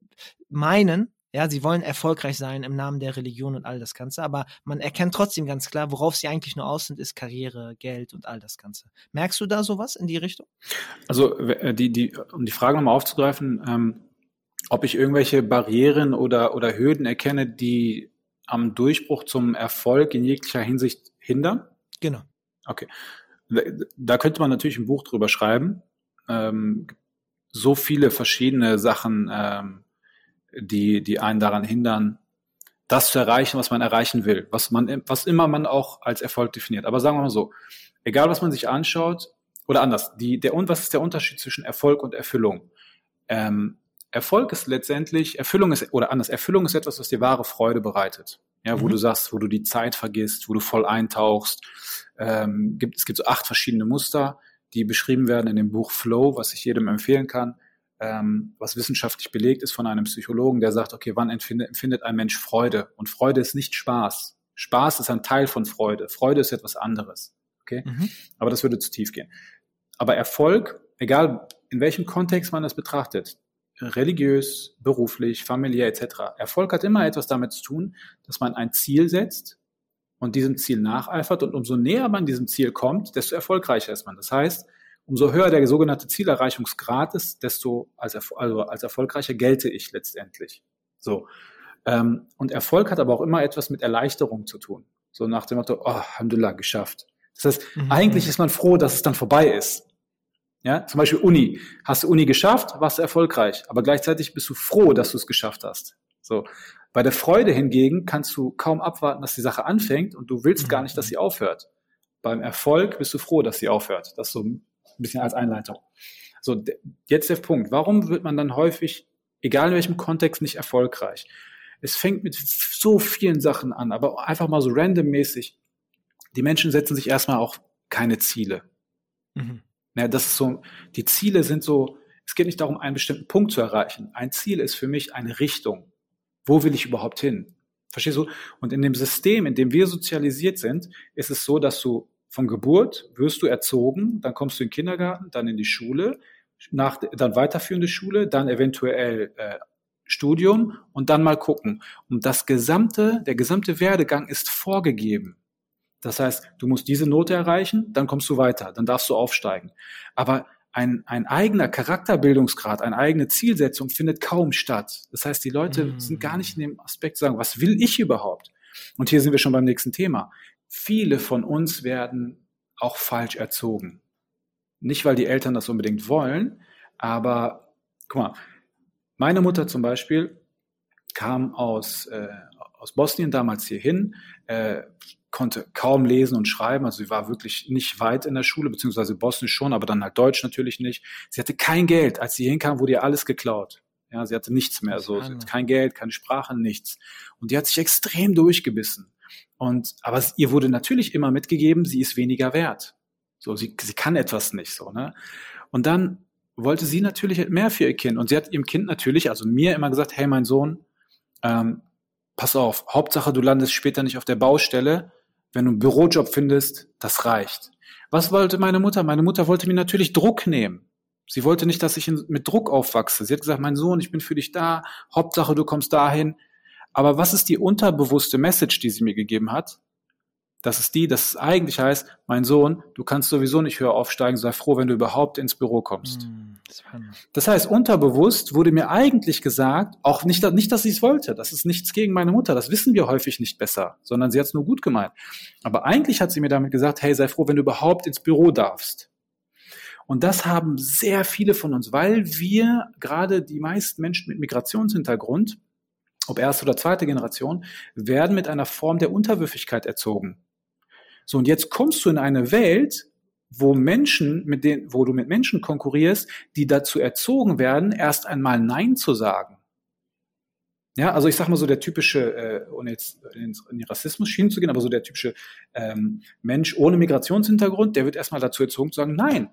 Speaker 1: meinen, ja, sie wollen erfolgreich sein im Namen der Religion und all das Ganze, aber man erkennt trotzdem ganz klar, worauf sie eigentlich nur aus sind, ist Karriere, Geld und all das Ganze. Merkst du da sowas in die Richtung?
Speaker 2: Also, äh, die, die, um die Frage nochmal aufzugreifen, ähm, ob ich irgendwelche Barrieren oder, oder Hürden erkenne, die am Durchbruch zum Erfolg in jeglicher Hinsicht hindern?
Speaker 1: Genau.
Speaker 2: Okay. Da könnte man natürlich ein Buch drüber schreiben. Ähm, so viele verschiedene Sachen, ähm, die, die einen daran hindern, das zu erreichen, was man erreichen will, was man, was immer man auch als Erfolg definiert. Aber sagen wir mal so, egal was man sich anschaut, oder anders, die, der, was ist der Unterschied zwischen Erfolg und Erfüllung? Ähm, Erfolg ist letztendlich, Erfüllung ist, oder anders, Erfüllung ist etwas, was dir wahre Freude bereitet. Ja, wo mhm. du sagst, wo du die Zeit vergisst, wo du voll eintauchst. Ähm, gibt, es gibt so acht verschiedene Muster, die beschrieben werden in dem Buch Flow, was ich jedem empfehlen kann ähm, was wissenschaftlich belegt ist von einem Psychologen, der sagt, okay, wann empfindet, empfindet ein Mensch Freude? Und Freude ist nicht Spaß. Spaß ist ein Teil von Freude. Freude ist etwas anderes. Okay? Mhm. Aber das würde zu tief gehen. Aber Erfolg, egal in welchem Kontext man das betrachtet, religiös, beruflich, familiär etc., Erfolg hat immer etwas damit zu tun, dass man ein Ziel setzt und diesem Ziel nacheifert und umso näher man diesem Ziel kommt, desto erfolgreicher ist man. Das heißt, umso höher der sogenannte Zielerreichungsgrad ist, desto als, also als erfolgreicher gelte ich letztendlich. So. Ähm, und Erfolg hat aber auch immer etwas mit Erleichterung zu tun. So nach dem Motto, oh, Alhamdulillah, geschafft. Das heißt, mhm. eigentlich ist man froh, dass es dann vorbei ist. Ja, zum Beispiel Uni. Hast du Uni geschafft, warst du erfolgreich. Aber gleichzeitig bist du froh, dass du es geschafft hast. So. Bei der Freude hingegen kannst du kaum abwarten, dass die Sache anfängt und du willst mhm. gar nicht, dass sie aufhört. Beim Erfolg bist du froh, dass sie aufhört. Das ist so ein bisschen als Einleitung. So, jetzt der Punkt. Warum wird man dann häufig, egal in welchem Kontext, nicht erfolgreich? Es fängt mit so vielen Sachen an, aber einfach mal so randommäßig. Die Menschen setzen sich erstmal auch keine Ziele. Mhm. Ja, das ist so, die Ziele sind so, es geht nicht darum, einen bestimmten Punkt zu erreichen. Ein Ziel ist für mich eine Richtung. Wo will ich überhaupt hin? Verstehst du? Und in dem System, in dem wir sozialisiert sind, ist es so, dass du von Geburt wirst du erzogen, dann kommst du in den Kindergarten, dann in die Schule, nach, dann weiterführende Schule, dann eventuell äh, Studium und dann mal gucken. Und das gesamte, der gesamte Werdegang ist vorgegeben. Das heißt, du musst diese Note erreichen, dann kommst du weiter, dann darfst du aufsteigen. Aber ein, ein eigener Charakterbildungsgrad, eine eigene Zielsetzung findet kaum statt. Das heißt, die Leute mm. sind gar nicht in dem Aspekt zu sagen, was will ich überhaupt? Und hier sind wir schon beim nächsten Thema viele von uns werden auch falsch erzogen. Nicht, weil die Eltern das unbedingt wollen, aber guck mal, meine Mutter zum Beispiel kam aus, äh, aus Bosnien damals hierhin, äh, konnte kaum lesen und schreiben, also sie war wirklich nicht weit in der Schule, beziehungsweise Bosnisch schon, aber dann halt Deutsch natürlich nicht. Sie hatte kein Geld. Als sie hinkam, wurde ihr alles geklaut. Ja, sie hatte nichts mehr, so, kein Geld, keine Sprache, nichts. Und die hat sich extrem durchgebissen. Und, aber ihr wurde natürlich immer mitgegeben, sie ist weniger wert. So, sie, sie kann etwas nicht, so, ne? Und dann wollte sie natürlich mehr für ihr Kind. Und sie hat ihrem Kind natürlich, also mir immer gesagt, hey, mein Sohn, ähm, pass auf, Hauptsache du landest später nicht auf der Baustelle. Wenn du einen Bürojob findest, das reicht. Was wollte meine Mutter? Meine Mutter wollte mir natürlich Druck nehmen. Sie wollte nicht, dass ich mit Druck aufwachse. Sie hat gesagt, mein Sohn, ich bin für dich da. Hauptsache du kommst dahin. Aber was ist die unterbewusste Message, die sie mir gegeben hat? Das ist die, das eigentlich heißt, mein Sohn, du kannst sowieso nicht höher aufsteigen, sei froh, wenn du überhaupt ins Büro kommst. Mm, das heißt, unterbewusst wurde mir eigentlich gesagt, auch nicht, nicht dass sie es wollte, das ist nichts gegen meine Mutter, das wissen wir häufig nicht besser, sondern sie hat es nur gut gemeint. Aber eigentlich hat sie mir damit gesagt, hey, sei froh, wenn du überhaupt ins Büro darfst. Und das haben sehr viele von uns, weil wir gerade die meisten Menschen mit Migrationshintergrund, ob erste oder zweite Generation, werden mit einer Form der Unterwürfigkeit erzogen. So, und jetzt kommst du in eine Welt, wo Menschen, mit denen, wo du mit Menschen konkurrierst, die dazu erzogen werden, erst einmal Nein zu sagen. Ja, also ich sag mal so der typische, äh, ohne jetzt in, in die Rassismus-Schienen zu gehen, aber so der typische ähm, Mensch ohne Migrationshintergrund, der wird erstmal dazu erzogen zu sagen, nein,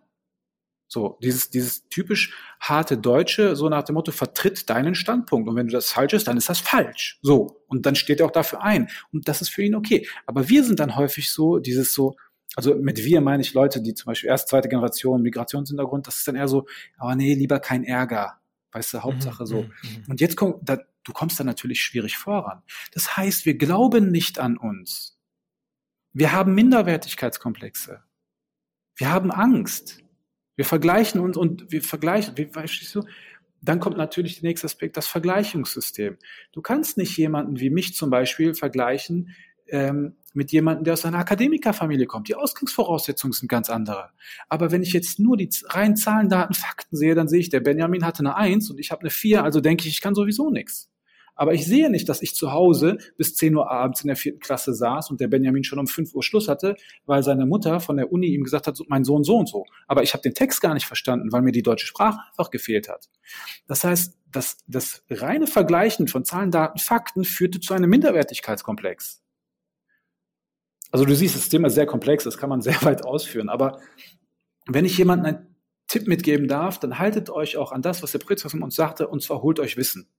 Speaker 2: so, dieses, dieses typisch harte Deutsche, so nach dem Motto, vertritt deinen Standpunkt. Und wenn du das falsch ist, dann ist das falsch. So. Und dann steht er auch dafür ein. Und das ist für ihn okay. Aber wir sind dann häufig so, dieses so, also mit wir meine ich Leute, die zum Beispiel erst zweite Generation Migrationshintergrund, das ist dann eher so, oh nee, lieber kein Ärger. Weißt du, Hauptsache so. Mhm, mhm, mhm. Und jetzt kommt, da, du kommst dann natürlich schwierig voran. Das heißt, wir glauben nicht an uns. Wir haben Minderwertigkeitskomplexe. Wir haben Angst. Wir vergleichen uns und wir vergleichen, wie, weißt du, dann kommt natürlich der nächste Aspekt, das Vergleichungssystem. Du kannst nicht jemanden wie mich zum Beispiel vergleichen ähm, mit jemandem, der aus einer Akademikerfamilie kommt. Die Ausgangsvoraussetzungen sind ganz andere. Aber wenn ich jetzt nur die reinen Zahlen, Daten, Fakten sehe, dann sehe ich, der Benjamin hatte eine Eins und ich habe eine Vier, also denke ich, ich kann sowieso nichts. Aber ich sehe nicht, dass ich zu Hause bis 10 Uhr abends in der vierten Klasse saß und der Benjamin schon um 5 Uhr Schluss hatte, weil seine Mutter von der Uni ihm gesagt hat, mein Sohn so und so. Aber ich habe den Text gar nicht verstanden, weil mir die deutsche Sprache einfach gefehlt hat. Das heißt, das, das reine Vergleichen von Zahlen, Daten, Fakten führte zu einem Minderwertigkeitskomplex. Also du siehst, das Thema ist sehr komplex, das kann man <laughs> sehr weit ausführen. Aber wenn ich jemandem einen Tipp mitgeben darf, dann haltet euch auch an das, was der Priester uns sagte, und zwar holt euch Wissen.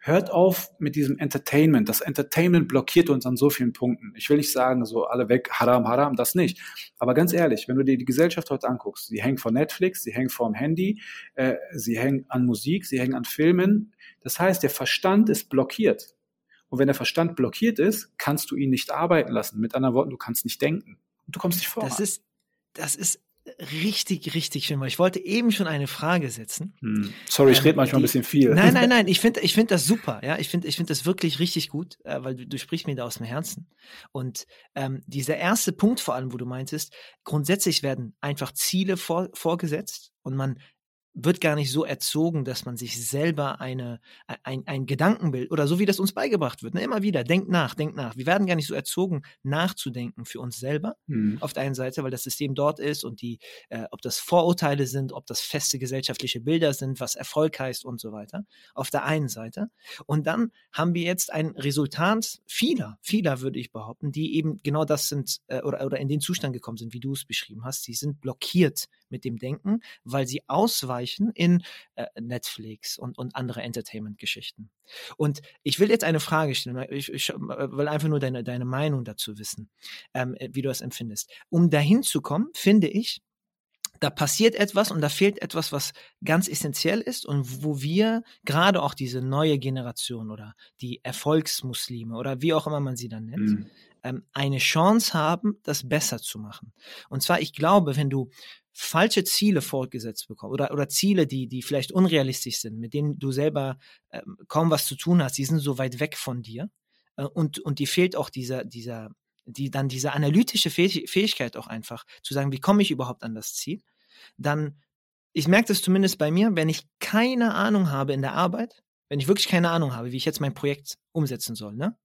Speaker 2: Hört auf mit diesem Entertainment. Das Entertainment blockiert uns an so vielen Punkten. Ich will nicht sagen, so alle weg, haram, haram, das nicht. Aber ganz ehrlich, wenn du dir die Gesellschaft heute anguckst, sie hängt vor Netflix, sie hängt vor dem Handy, äh, sie hängt an Musik, sie hängt an Filmen. Das heißt, der Verstand ist blockiert. Und wenn der Verstand blockiert ist, kannst du ihn nicht arbeiten lassen. Mit anderen Worten, du kannst nicht denken. Und du kommst nicht vor.
Speaker 1: Das ist, das ist richtig, richtig schön, ich wollte eben schon eine Frage setzen.
Speaker 2: Hm. Sorry, ich ähm, rede manchmal die, ein bisschen viel.
Speaker 1: Nein, nein, <laughs> nein, ich finde ich finde das super, ja, ich finde ich finde das wirklich richtig gut, äh, weil du, du sprichst mir da aus dem Herzen. Und ähm, dieser erste Punkt vor allem, wo du meintest, grundsätzlich werden einfach Ziele vor, vorgesetzt und man wird gar nicht so erzogen, dass man sich selber eine, ein, ein Gedankenbild oder so wie das uns beigebracht wird, ne, immer wieder, denkt nach, denkt nach. Wir werden gar nicht so erzogen, nachzudenken für uns selber mhm. auf der einen Seite, weil das System dort ist und die, äh, ob das Vorurteile sind, ob das feste gesellschaftliche Bilder sind, was Erfolg heißt und so weiter, auf der einen Seite. Und dann haben wir jetzt ein Resultat vieler, vieler würde ich behaupten, die eben genau das sind äh, oder, oder in den Zustand gekommen sind, wie du es beschrieben hast. Sie sind blockiert mit dem Denken, weil sie ausweichen in äh, Netflix und, und andere Entertainment-Geschichten. Und ich will jetzt eine Frage stellen, ich, ich will einfach nur deine, deine Meinung dazu wissen, ähm, wie du das empfindest. Um dahin zu kommen, finde ich, da passiert etwas und da fehlt etwas, was ganz essentiell ist und wo wir gerade auch diese neue Generation oder die Erfolgsmuslime oder wie auch immer man sie dann nennt, mhm. ähm, eine Chance haben, das besser zu machen. Und zwar, ich glaube, wenn du falsche Ziele vorgesetzt bekommst oder, oder Ziele, die, die vielleicht unrealistisch sind, mit denen du selber ähm, kaum was zu tun hast, die sind so weit weg von dir äh, und, und dir fehlt auch dieser, dieser, die, dann diese analytische Fähigkeit auch einfach, zu sagen, wie komme ich überhaupt an das Ziel, dann, ich merke das zumindest bei mir, wenn ich keine Ahnung habe in der Arbeit, wenn ich wirklich keine Ahnung habe, wie ich jetzt mein Projekt umsetzen soll, ne,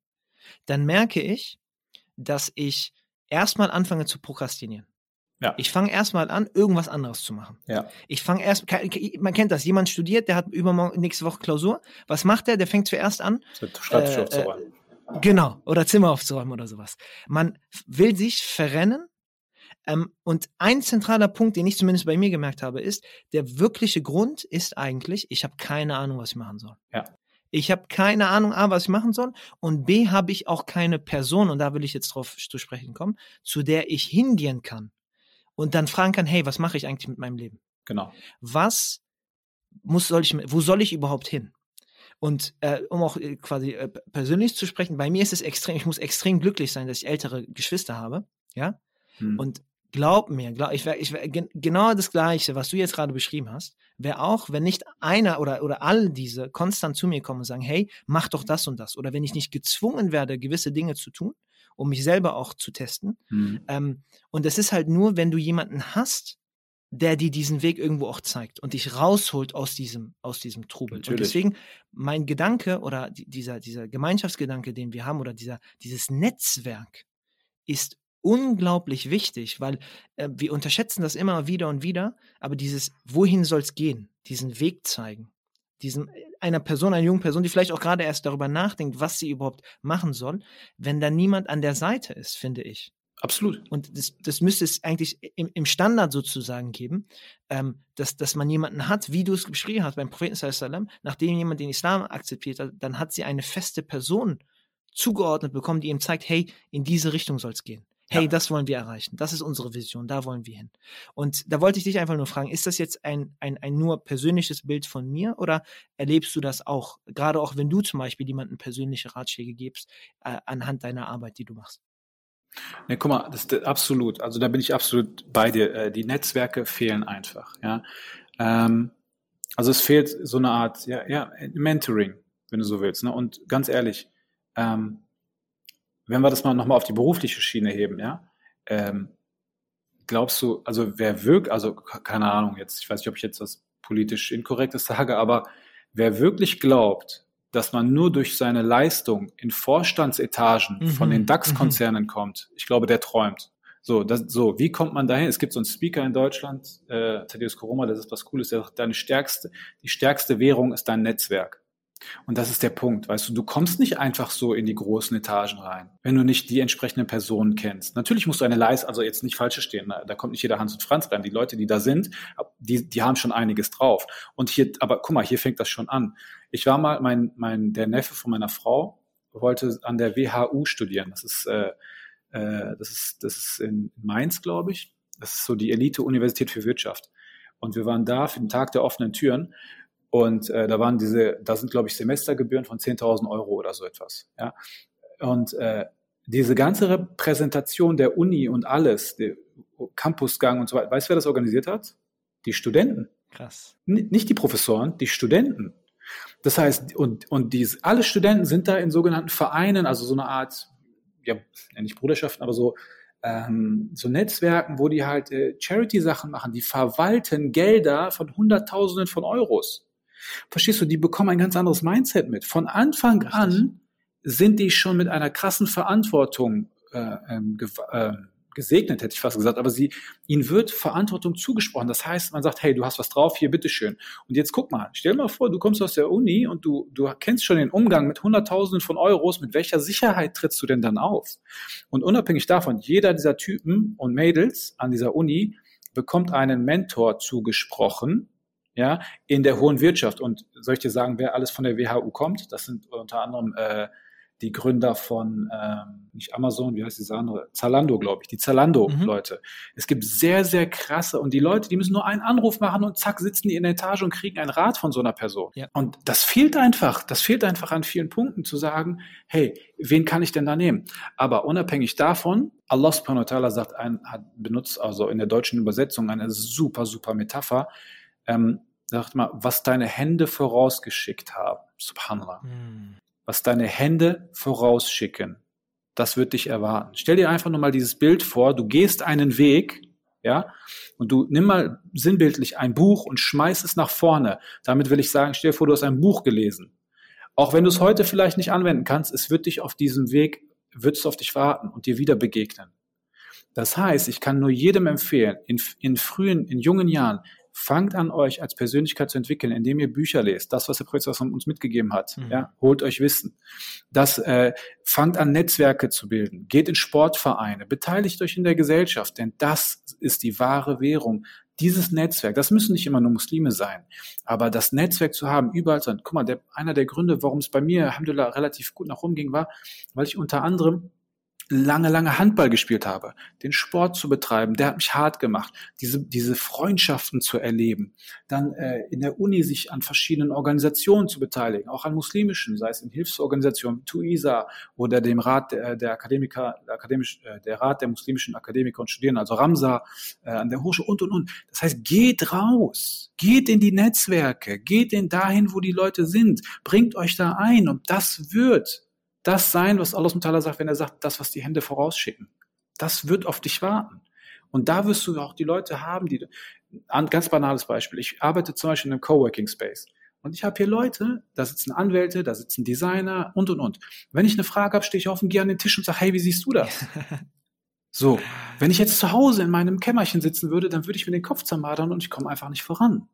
Speaker 1: dann merke ich, dass ich erstmal anfange zu prokrastinieren. Ja. Ich fange erstmal an, irgendwas anderes zu machen.
Speaker 2: Ja.
Speaker 1: Ich fange erst, man kennt das, jemand studiert, der hat übermorgen nächste Woche Klausur. Was macht der? Der fängt zuerst an.
Speaker 2: Schreibtisch äh, aufzuräumen.
Speaker 1: Äh, genau, oder Zimmer aufzuräumen oder sowas. Man will sich verrennen. Ähm, und ein zentraler Punkt, den ich zumindest bei mir gemerkt habe, ist, der wirkliche Grund ist eigentlich, ich habe keine Ahnung, was ich machen soll.
Speaker 2: Ja.
Speaker 1: Ich habe keine Ahnung, A, was ich machen soll. Und B, habe ich auch keine Person, und da will ich jetzt drauf zu sprechen kommen, zu der ich hingehen kann und dann fragen kann, hey, was mache ich eigentlich mit meinem Leben?
Speaker 2: Genau.
Speaker 1: Was muss soll ich wo soll ich überhaupt hin? Und äh, um auch äh, quasi äh, persönlich zu sprechen, bei mir ist es extrem, ich muss extrem glücklich sein, dass ich ältere Geschwister habe, ja. Hm. Und glaub mir, glaub, ich wäre ich wär, gen genau das Gleiche, was du jetzt gerade beschrieben hast, wäre auch, wenn nicht einer oder, oder all diese konstant zu mir kommen und sagen, hey, mach doch das und das. Oder wenn ich nicht gezwungen werde, gewisse Dinge zu tun, um mich selber auch zu testen. Hm. Ähm, und das ist halt nur, wenn du jemanden hast, der dir diesen Weg irgendwo auch zeigt und dich rausholt aus diesem, aus diesem Trubel. Natürlich. Und deswegen mein Gedanke oder dieser, dieser Gemeinschaftsgedanke, den wir haben oder dieser, dieses Netzwerk ist unglaublich wichtig, weil äh, wir unterschätzen das immer wieder und wieder, aber dieses, wohin soll es gehen, diesen Weg zeigen, diesen, einer Person, einer jungen Person, die vielleicht auch gerade erst darüber nachdenkt, was sie überhaupt machen soll, wenn da niemand an der Seite ist, finde ich.
Speaker 2: Absolut.
Speaker 1: Und das, das müsste es eigentlich im, im Standard sozusagen geben, ähm, dass, dass man jemanden hat, wie du es beschrieben hast beim Propheten sallam, nachdem jemand den Islam akzeptiert hat, dann hat sie eine feste Person zugeordnet bekommen, die ihm zeigt, hey, in diese Richtung soll es gehen. Hey, ja. das wollen wir erreichen. Das ist unsere Vision. Da wollen wir hin. Und da wollte ich dich einfach nur fragen, ist das jetzt ein, ein, ein nur persönliches Bild von mir oder erlebst du das auch? Gerade auch wenn du zum Beispiel jemandem persönliche Ratschläge gibst, äh, anhand deiner Arbeit, die du machst.
Speaker 2: Ne, guck mal, das ist absolut. Also da bin ich absolut bei dir. Äh, die Netzwerke fehlen einfach. Ja, ähm, also es fehlt so eine Art, ja, ja, Mentoring, wenn du so willst. Ne? Und ganz ehrlich, ähm, wenn wir das mal nochmal auf die berufliche Schiene heben, ja, ähm, glaubst du, also wer wirkt, also keine Ahnung jetzt, ich weiß nicht, ob ich jetzt was politisch Inkorrektes sage, aber wer wirklich glaubt, dass man nur durch seine Leistung in Vorstandsetagen mhm. von den DAX-Konzernen mhm. kommt, ich glaube, der träumt. So, das, so, wie kommt man dahin? Es gibt so einen Speaker in Deutschland, äh, Thaddeus Koroma, das ist was Cooles, der sagt, deine stärkste, die stärkste Währung ist dein Netzwerk. Und das ist der Punkt, weißt du, du kommst nicht einfach so in die großen Etagen rein, wenn du nicht die entsprechenden Personen kennst. Natürlich musst du eine Leistung, also jetzt nicht falsch stehen, da kommt nicht jeder Hans und Franz rein. Die Leute, die da sind, die, die haben schon einiges drauf. Und hier, aber guck mal, hier fängt das schon an. Ich war mal, mein, mein, der Neffe von meiner Frau wollte an der WHU studieren. Das ist, äh, äh, das ist, das ist in Mainz, glaube ich. Das ist so die Elite-Universität für Wirtschaft. Und wir waren da für den Tag der offenen Türen und äh, da waren diese, da sind, glaube ich, Semestergebühren von 10.000 Euro oder so etwas. Ja? Und äh, diese ganze Repräsentation der Uni und alles, der Campusgang und so weiter, weißt du, wer das organisiert hat? Die Studenten.
Speaker 1: Krass.
Speaker 2: N nicht die Professoren, die Studenten. Das heißt, und, und diese, alle Studenten sind da in sogenannten Vereinen, also so eine Art, ja, nicht Bruderschaften, aber so, ähm, so Netzwerken, wo die halt äh, Charity-Sachen machen, die verwalten Gelder von Hunderttausenden von Euros. Verstehst du, die bekommen ein ganz anderes Mindset mit. Von Anfang an sind die schon mit einer krassen Verantwortung äh, ähm, äh, gesegnet, hätte ich fast gesagt, aber sie, ihnen wird Verantwortung zugesprochen. Das heißt, man sagt, hey, du hast was drauf, hier, bitteschön. Und jetzt guck mal, stell mal vor, du kommst aus der Uni und du, du kennst schon den Umgang mit Hunderttausenden von Euros, mit welcher Sicherheit trittst du denn dann auf? Und unabhängig davon, jeder dieser Typen und Mädels an dieser Uni bekommt einen Mentor zugesprochen, ja, in der hohen Wirtschaft. Und soll ich dir sagen, wer alles von der WHU kommt? Das sind unter anderem äh, die Gründer von, ähm, nicht Amazon, wie heißt diese andere? Zalando, glaube ich, die Zalando-Leute. Mhm. Es gibt sehr, sehr krasse und die Leute, die müssen nur einen Anruf machen und zack, sitzen die in der Etage und kriegen einen Rat von so einer Person. Ja. Und das fehlt einfach, das fehlt einfach an vielen Punkten zu sagen, hey, wen kann ich denn da nehmen? Aber unabhängig davon, Allah subhanahu wa ta'ala sagt, ein, hat benutzt also in der deutschen Übersetzung eine super, super Metapher, ähm, sagt mal, was deine Hände vorausgeschickt haben. Subhanallah. Hm. Was deine Hände vorausschicken, das wird dich erwarten. Stell dir einfach nur mal dieses Bild vor, du gehst einen Weg, ja, und du nimm mal sinnbildlich ein Buch und schmeiß es nach vorne. Damit will ich sagen, stell dir vor, du hast ein Buch gelesen. Auch wenn du es heute vielleicht nicht anwenden kannst, es wird dich auf diesem Weg, wird es auf dich warten und dir wieder begegnen. Das heißt, ich kann nur jedem empfehlen, in, in frühen, in jungen Jahren, fangt an, euch als Persönlichkeit zu entwickeln, indem ihr Bücher lest, das, was der Professor uns mitgegeben hat. Mhm. Ja, holt euch Wissen. Das äh, fangt an, Netzwerke zu bilden, geht in Sportvereine, beteiligt euch in der Gesellschaft, denn das ist die wahre Währung. Dieses Netzwerk, das müssen nicht immer nur Muslime sein, aber das Netzwerk zu haben, überall sein. Guck mal, der, einer der Gründe, warum es bei mir, Alhamdulillah, relativ gut nach oben ging, war, weil ich unter anderem lange, lange Handball gespielt habe, den Sport zu betreiben, der hat mich hart gemacht, diese, diese Freundschaften zu erleben, dann äh, in der Uni sich an verschiedenen Organisationen zu beteiligen, auch an muslimischen, sei es in Hilfsorganisationen, TUISA oder dem Rat der, der Akademiker, der, akademisch, äh, der Rat der muslimischen Akademiker und Studierenden, also Ramsa, äh, an der Hochschule und, und, und. Das heißt, geht raus, geht in die Netzwerke, geht in dahin, wo die Leute sind, bringt euch da ein und das wird das sein, was Allah Mutala sagt, wenn er sagt, das, was die Hände vorausschicken. Das wird auf dich warten. Und da wirst du auch die Leute haben, die, ein ganz banales Beispiel. Ich arbeite zum Beispiel in einem Coworking Space. Und ich habe hier Leute, da sitzen Anwälte, da sitzen Designer und, und, und. Wenn ich eine Frage habe, stehe ich auf und gehe an den Tisch und sage, hey, wie siehst du das? <laughs> So, wenn ich jetzt zu Hause in meinem Kämmerchen sitzen würde, dann würde ich mir den Kopf zermadern und ich komme einfach nicht voran.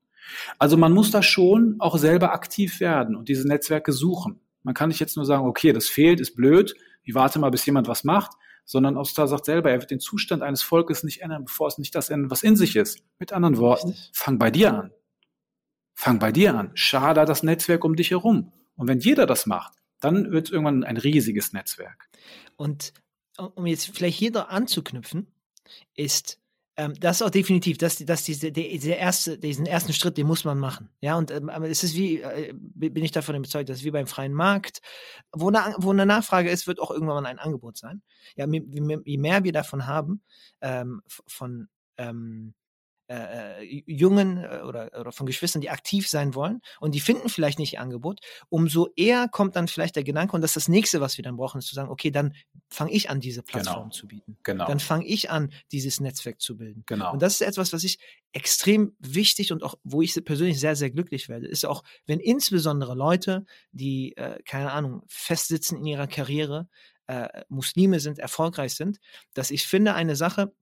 Speaker 2: Also man muss da schon auch selber aktiv werden und diese Netzwerke suchen. Man kann nicht jetzt nur sagen, okay, das fehlt, ist blöd, ich warte mal, bis jemand was macht, sondern Ostar sagt selber, er wird den Zustand eines Volkes nicht ändern, bevor es nicht das ändert, was in sich ist. Mit anderen Worten, fang bei dir an. Fang bei dir an. Schade das Netzwerk um dich herum. Und wenn jeder das macht, dann wird es irgendwann ein riesiges Netzwerk.
Speaker 1: Und um jetzt vielleicht hier da anzuknüpfen, ist ähm, das ist auch definitiv, dass, dass diese, diese erste, diesen ersten Schritt, den muss man machen. Ja, und ähm, es ist wie, äh, bin ich davon überzeugt, dass wie beim freien Markt, wo eine, wo eine Nachfrage ist, wird auch irgendwann mal ein Angebot sein. Ja, je mehr wir davon haben, ähm, von ähm, äh, äh, Jungen äh, oder, oder von Geschwistern, die aktiv sein wollen und die finden vielleicht nicht ihr Angebot, umso eher kommt dann vielleicht der Gedanke, und das ist das nächste, was wir dann brauchen, ist zu sagen, okay, dann fange ich an, diese Plattform genau. zu bieten. Genau. Dann fange ich an, dieses Netzwerk zu bilden. Genau. Und das ist etwas, was ich extrem wichtig und auch, wo ich persönlich sehr, sehr glücklich werde, ist auch, wenn insbesondere Leute, die, äh, keine Ahnung, festsitzen in ihrer Karriere, äh, Muslime sind, erfolgreich sind, dass ich finde, eine Sache,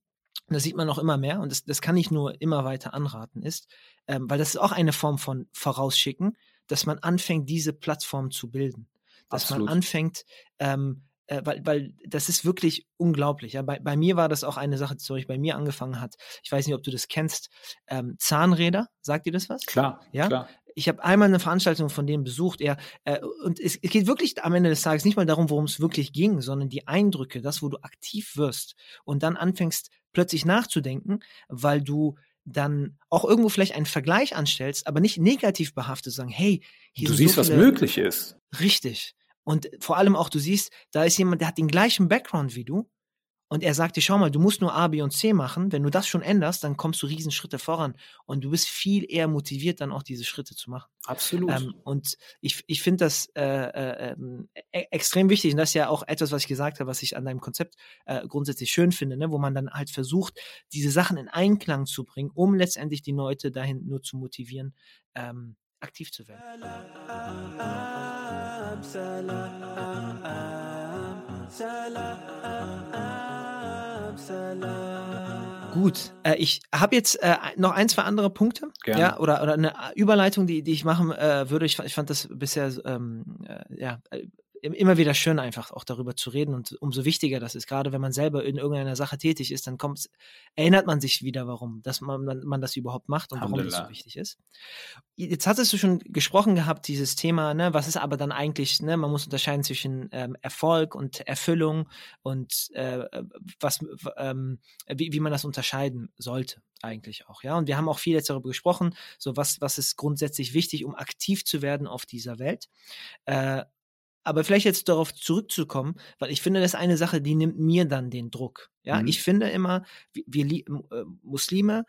Speaker 1: das sieht man auch immer mehr und das, das kann ich nur immer weiter anraten, ist, ähm, weil das ist auch eine Form von Vorausschicken, dass man anfängt, diese Plattform zu bilden. Dass Absolut. man anfängt, ähm, äh, weil, weil das ist wirklich unglaublich. Ja? Bei, bei mir war das auch eine Sache, die bei mir angefangen hat. Ich weiß nicht, ob du das kennst. Ähm, Zahnräder, sagt dir das was?
Speaker 2: Klar,
Speaker 1: ja?
Speaker 2: klar.
Speaker 1: Ich habe einmal eine Veranstaltung von denen besucht. Er, äh, und es, es geht wirklich am Ende des Tages nicht mal darum, worum es wirklich ging, sondern die Eindrücke, das, wo du aktiv wirst und dann anfängst, plötzlich nachzudenken, weil du dann auch irgendwo vielleicht einen Vergleich anstellst, aber nicht negativ behaftet, sagen, hey,
Speaker 2: hier Du siehst, so was möglich ist.
Speaker 1: Richtig. Und vor allem auch, du siehst, da ist jemand, der hat den gleichen Background wie du und er sagt dir, schau mal, du musst nur A, B und C machen. Wenn du das schon änderst, dann kommst du Riesenschritte voran. Und du bist viel eher motiviert, dann auch diese Schritte zu machen.
Speaker 2: Absolut.
Speaker 1: Ähm, und ich, ich finde das äh, äh, ähm, e extrem wichtig. Und das ist ja auch etwas, was ich gesagt habe, was ich an deinem Konzept äh, grundsätzlich schön finde, ne? wo man dann halt versucht, diese Sachen in Einklang zu bringen, um letztendlich die Leute dahin nur zu motivieren, ähm, aktiv zu werden. Salam, salam, Gut, äh, ich habe jetzt äh, noch ein, zwei andere Punkte, Gerne. ja, oder, oder eine Überleitung, die, die ich machen äh, würde. Ich, ich fand das bisher ähm, äh, ja äh, immer wieder schön, einfach auch darüber zu reden und umso wichtiger das ist, gerade wenn man selber in irgendeiner Sache tätig ist, dann kommt, erinnert man sich wieder, warum, dass man, man, man das überhaupt macht und warum das so wichtig ist. Jetzt hattest du schon gesprochen gehabt, dieses Thema, ne, was ist aber dann eigentlich, ne, man muss unterscheiden zwischen ähm, Erfolg und Erfüllung und äh, was, ähm, wie, wie man das unterscheiden sollte eigentlich auch, ja. Und wir haben auch viel jetzt darüber gesprochen, so was, was ist grundsätzlich wichtig, um aktiv zu werden auf dieser Welt. Äh, aber vielleicht jetzt darauf zurückzukommen, weil ich finde, das ist eine Sache, die nimmt mir dann den Druck. Ja, mhm. ich finde immer, wir, wir äh, Muslime,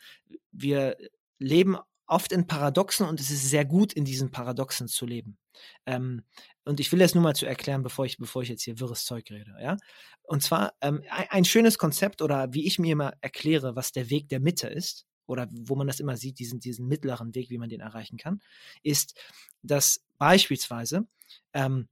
Speaker 1: wir leben oft in Paradoxen und es ist sehr gut, in diesen Paradoxen zu leben. Ähm, und ich will das nur mal zu erklären, bevor ich, bevor ich jetzt hier wirres Zeug rede, ja. Und zwar ähm, ein, schönes Konzept oder wie ich mir immer erkläre, was der Weg der Mitte ist, oder wo man das immer sieht, diesen, diesen mittleren Weg, wie man den erreichen kann, ist, dass beispielsweise ähm,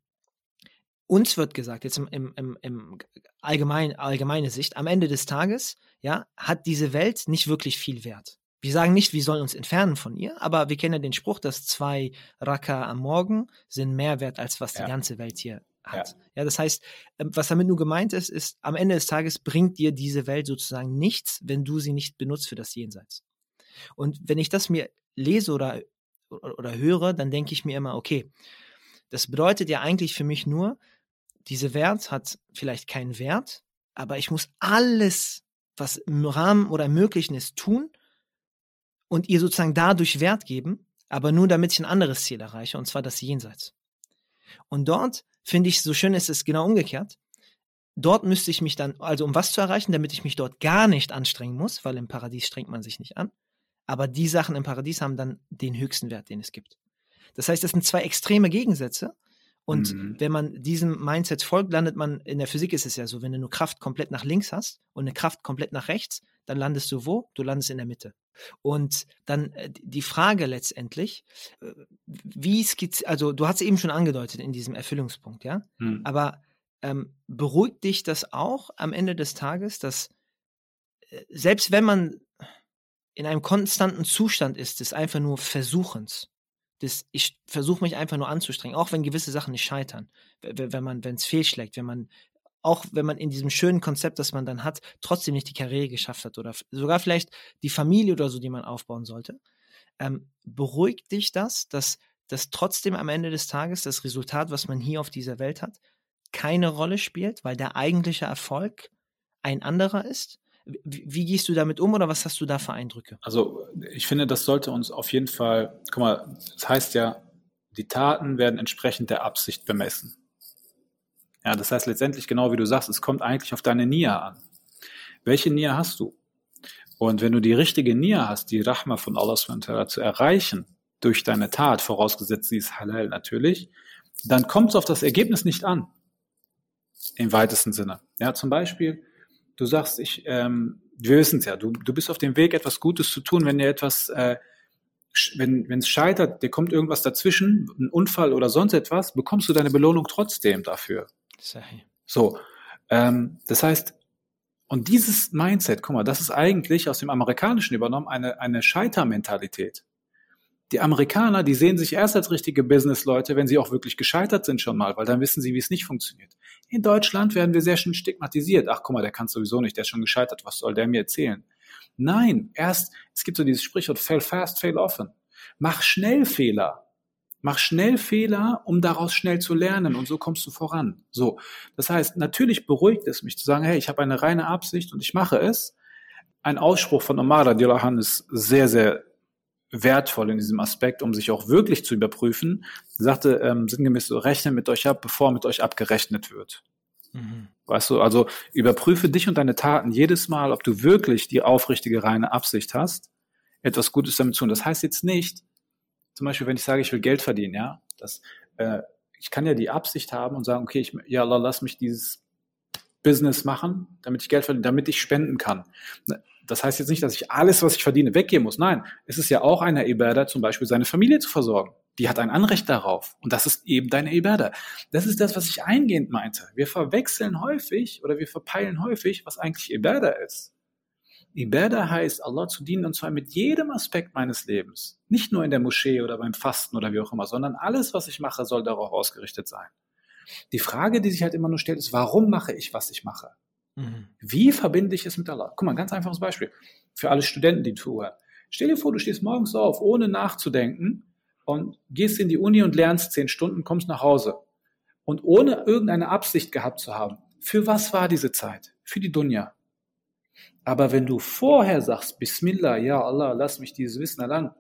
Speaker 1: uns wird gesagt, jetzt im, im, im, im allgemein, allgemeine Sicht, am Ende des Tages, ja, hat diese Welt nicht wirklich viel Wert. Wir sagen nicht, wir sollen uns entfernen von ihr, aber wir kennen ja den Spruch, dass zwei Raka am Morgen sind mehr wert, als was ja. die ganze Welt hier hat. Ja. ja. das heißt, ähm, was damit nur gemeint ist, ist, am Ende des Tages bringt dir diese Welt sozusagen nichts, wenn du sie nicht benutzt für das Jenseits. Und wenn ich das mir lese oder, oder höre, dann denke ich mir immer, okay, das bedeutet ja eigentlich für mich nur, diese Wert hat vielleicht keinen Wert, aber ich muss alles, was im Rahmen oder im Möglichen ist, tun und ihr sozusagen dadurch Wert geben, aber nur damit ich ein anderes Ziel erreiche, und zwar das Jenseits. Und dort finde ich, so schön ist es genau umgekehrt. Dort müsste ich mich dann, also um was zu erreichen, damit ich mich dort gar nicht anstrengen muss, weil im Paradies strengt man sich nicht an. Aber die Sachen im Paradies haben dann den höchsten Wert, den es gibt. Das heißt, das sind zwei extreme Gegensätze. Und mhm. wenn man diesem Mindset folgt, landet man, in der Physik ist es ja so, wenn du nur Kraft komplett nach links hast und eine Kraft komplett nach rechts, dann landest du wo? Du landest in der Mitte. Und dann äh, die Frage letztendlich, äh, wie skizziert, also du hast es eben schon angedeutet in diesem Erfüllungspunkt, ja, mhm. aber ähm, beruhigt dich das auch am Ende des Tages, dass äh, selbst wenn man in einem konstanten Zustand ist des einfach nur Versuchens, das, ich versuche mich einfach nur anzustrengen, auch wenn gewisse Sachen nicht scheitern, wenn man, wenn es fehlschlägt, wenn man, auch wenn man in diesem schönen Konzept, das man dann hat, trotzdem nicht die Karriere geschafft hat oder sogar vielleicht die Familie oder so, die man aufbauen sollte, ähm, beruhigt dich das, dass dass trotzdem am Ende des Tages das Resultat, was man hier auf dieser Welt hat, keine Rolle spielt, weil der eigentliche Erfolg ein anderer ist? Wie, gehst du damit um oder was hast du da für Eindrücke?
Speaker 2: Also ich finde, das sollte uns auf jeden Fall, guck mal, das heißt ja, die Taten werden entsprechend der Absicht bemessen. Ja, das heißt letztendlich genau wie du sagst, es kommt eigentlich auf deine Nia an. Welche Nia hast du? Und wenn du die richtige Nia hast, die Rahma von Allah zu erreichen, durch deine Tat, vorausgesetzt sie ist halal natürlich, dann kommt es auf das Ergebnis nicht an. Im weitesten Sinne. Ja, zum Beispiel, du sagst, ich, ähm, wir wissen es ja, du, du bist auf dem Weg, etwas Gutes zu tun, wenn dir etwas, äh, wenn es scheitert, dir kommt irgendwas dazwischen, ein Unfall oder sonst etwas, bekommst du deine Belohnung trotzdem dafür. So, ähm, das heißt, und dieses Mindset, guck mal, das ist eigentlich aus dem Amerikanischen übernommen eine, eine Scheitermentalität. Die Amerikaner, die sehen sich erst als richtige Businessleute, wenn sie auch wirklich gescheitert sind schon mal, weil dann wissen sie, wie es nicht funktioniert. In Deutschland werden wir sehr schön stigmatisiert. Ach, guck mal, der kann sowieso nicht, der ist schon gescheitert, was soll der mir erzählen? Nein, erst, es gibt so dieses Sprichwort, fail fast, fail often. Mach schnell Fehler. Mach schnell Fehler, um daraus schnell zu lernen und so kommst du voran. So, das heißt, natürlich beruhigt es mich zu sagen, hey, ich habe eine reine Absicht und ich mache es. Ein Ausspruch von Omar Radiallahu ist sehr, sehr wertvoll in diesem Aspekt, um sich auch wirklich zu überprüfen. Er sagte ähm, sinngemäß so, rechne mit euch ab, bevor mit euch abgerechnet wird. Mhm. Weißt du, also überprüfe dich und deine Taten jedes Mal, ob du wirklich die aufrichtige, reine Absicht hast, etwas Gutes damit zu tun. Das heißt jetzt nicht, zum Beispiel, wenn ich sage, ich will Geld verdienen, ja, das, äh, ich kann ja die Absicht haben und sagen, okay, ich, ja lass mich dieses Business machen, damit ich Geld verdiene, damit ich spenden kann. Das heißt jetzt nicht, dass ich alles, was ich verdiene, weggeben muss. Nein, es ist ja auch einer Ibadah, zum Beispiel seine Familie zu versorgen. Die hat ein Anrecht darauf. Und das ist eben deine Ibadah. Das ist das, was ich eingehend meinte. Wir verwechseln häufig oder wir verpeilen häufig, was eigentlich Ibadah ist. Ibadah heißt, Allah zu dienen und zwar mit jedem Aspekt meines Lebens. Nicht nur in der Moschee oder beim Fasten oder wie auch immer, sondern alles, was ich mache, soll darauf ausgerichtet sein. Die Frage, die sich halt immer nur stellt, ist, warum mache ich, was ich mache? Mhm. Wie verbinde ich es mit Allah? Guck mal, ganz einfaches Beispiel. Für alle Studenten, die zuhören. Stell dir vor, du stehst morgens auf, ohne nachzudenken und gehst in die Uni und lernst zehn Stunden, kommst nach Hause. Und ohne irgendeine Absicht gehabt zu haben. Für was war diese Zeit? Für die Dunya. Aber wenn du vorher sagst, Bismillah, ja Allah, lass mich dieses Wissen erlangen,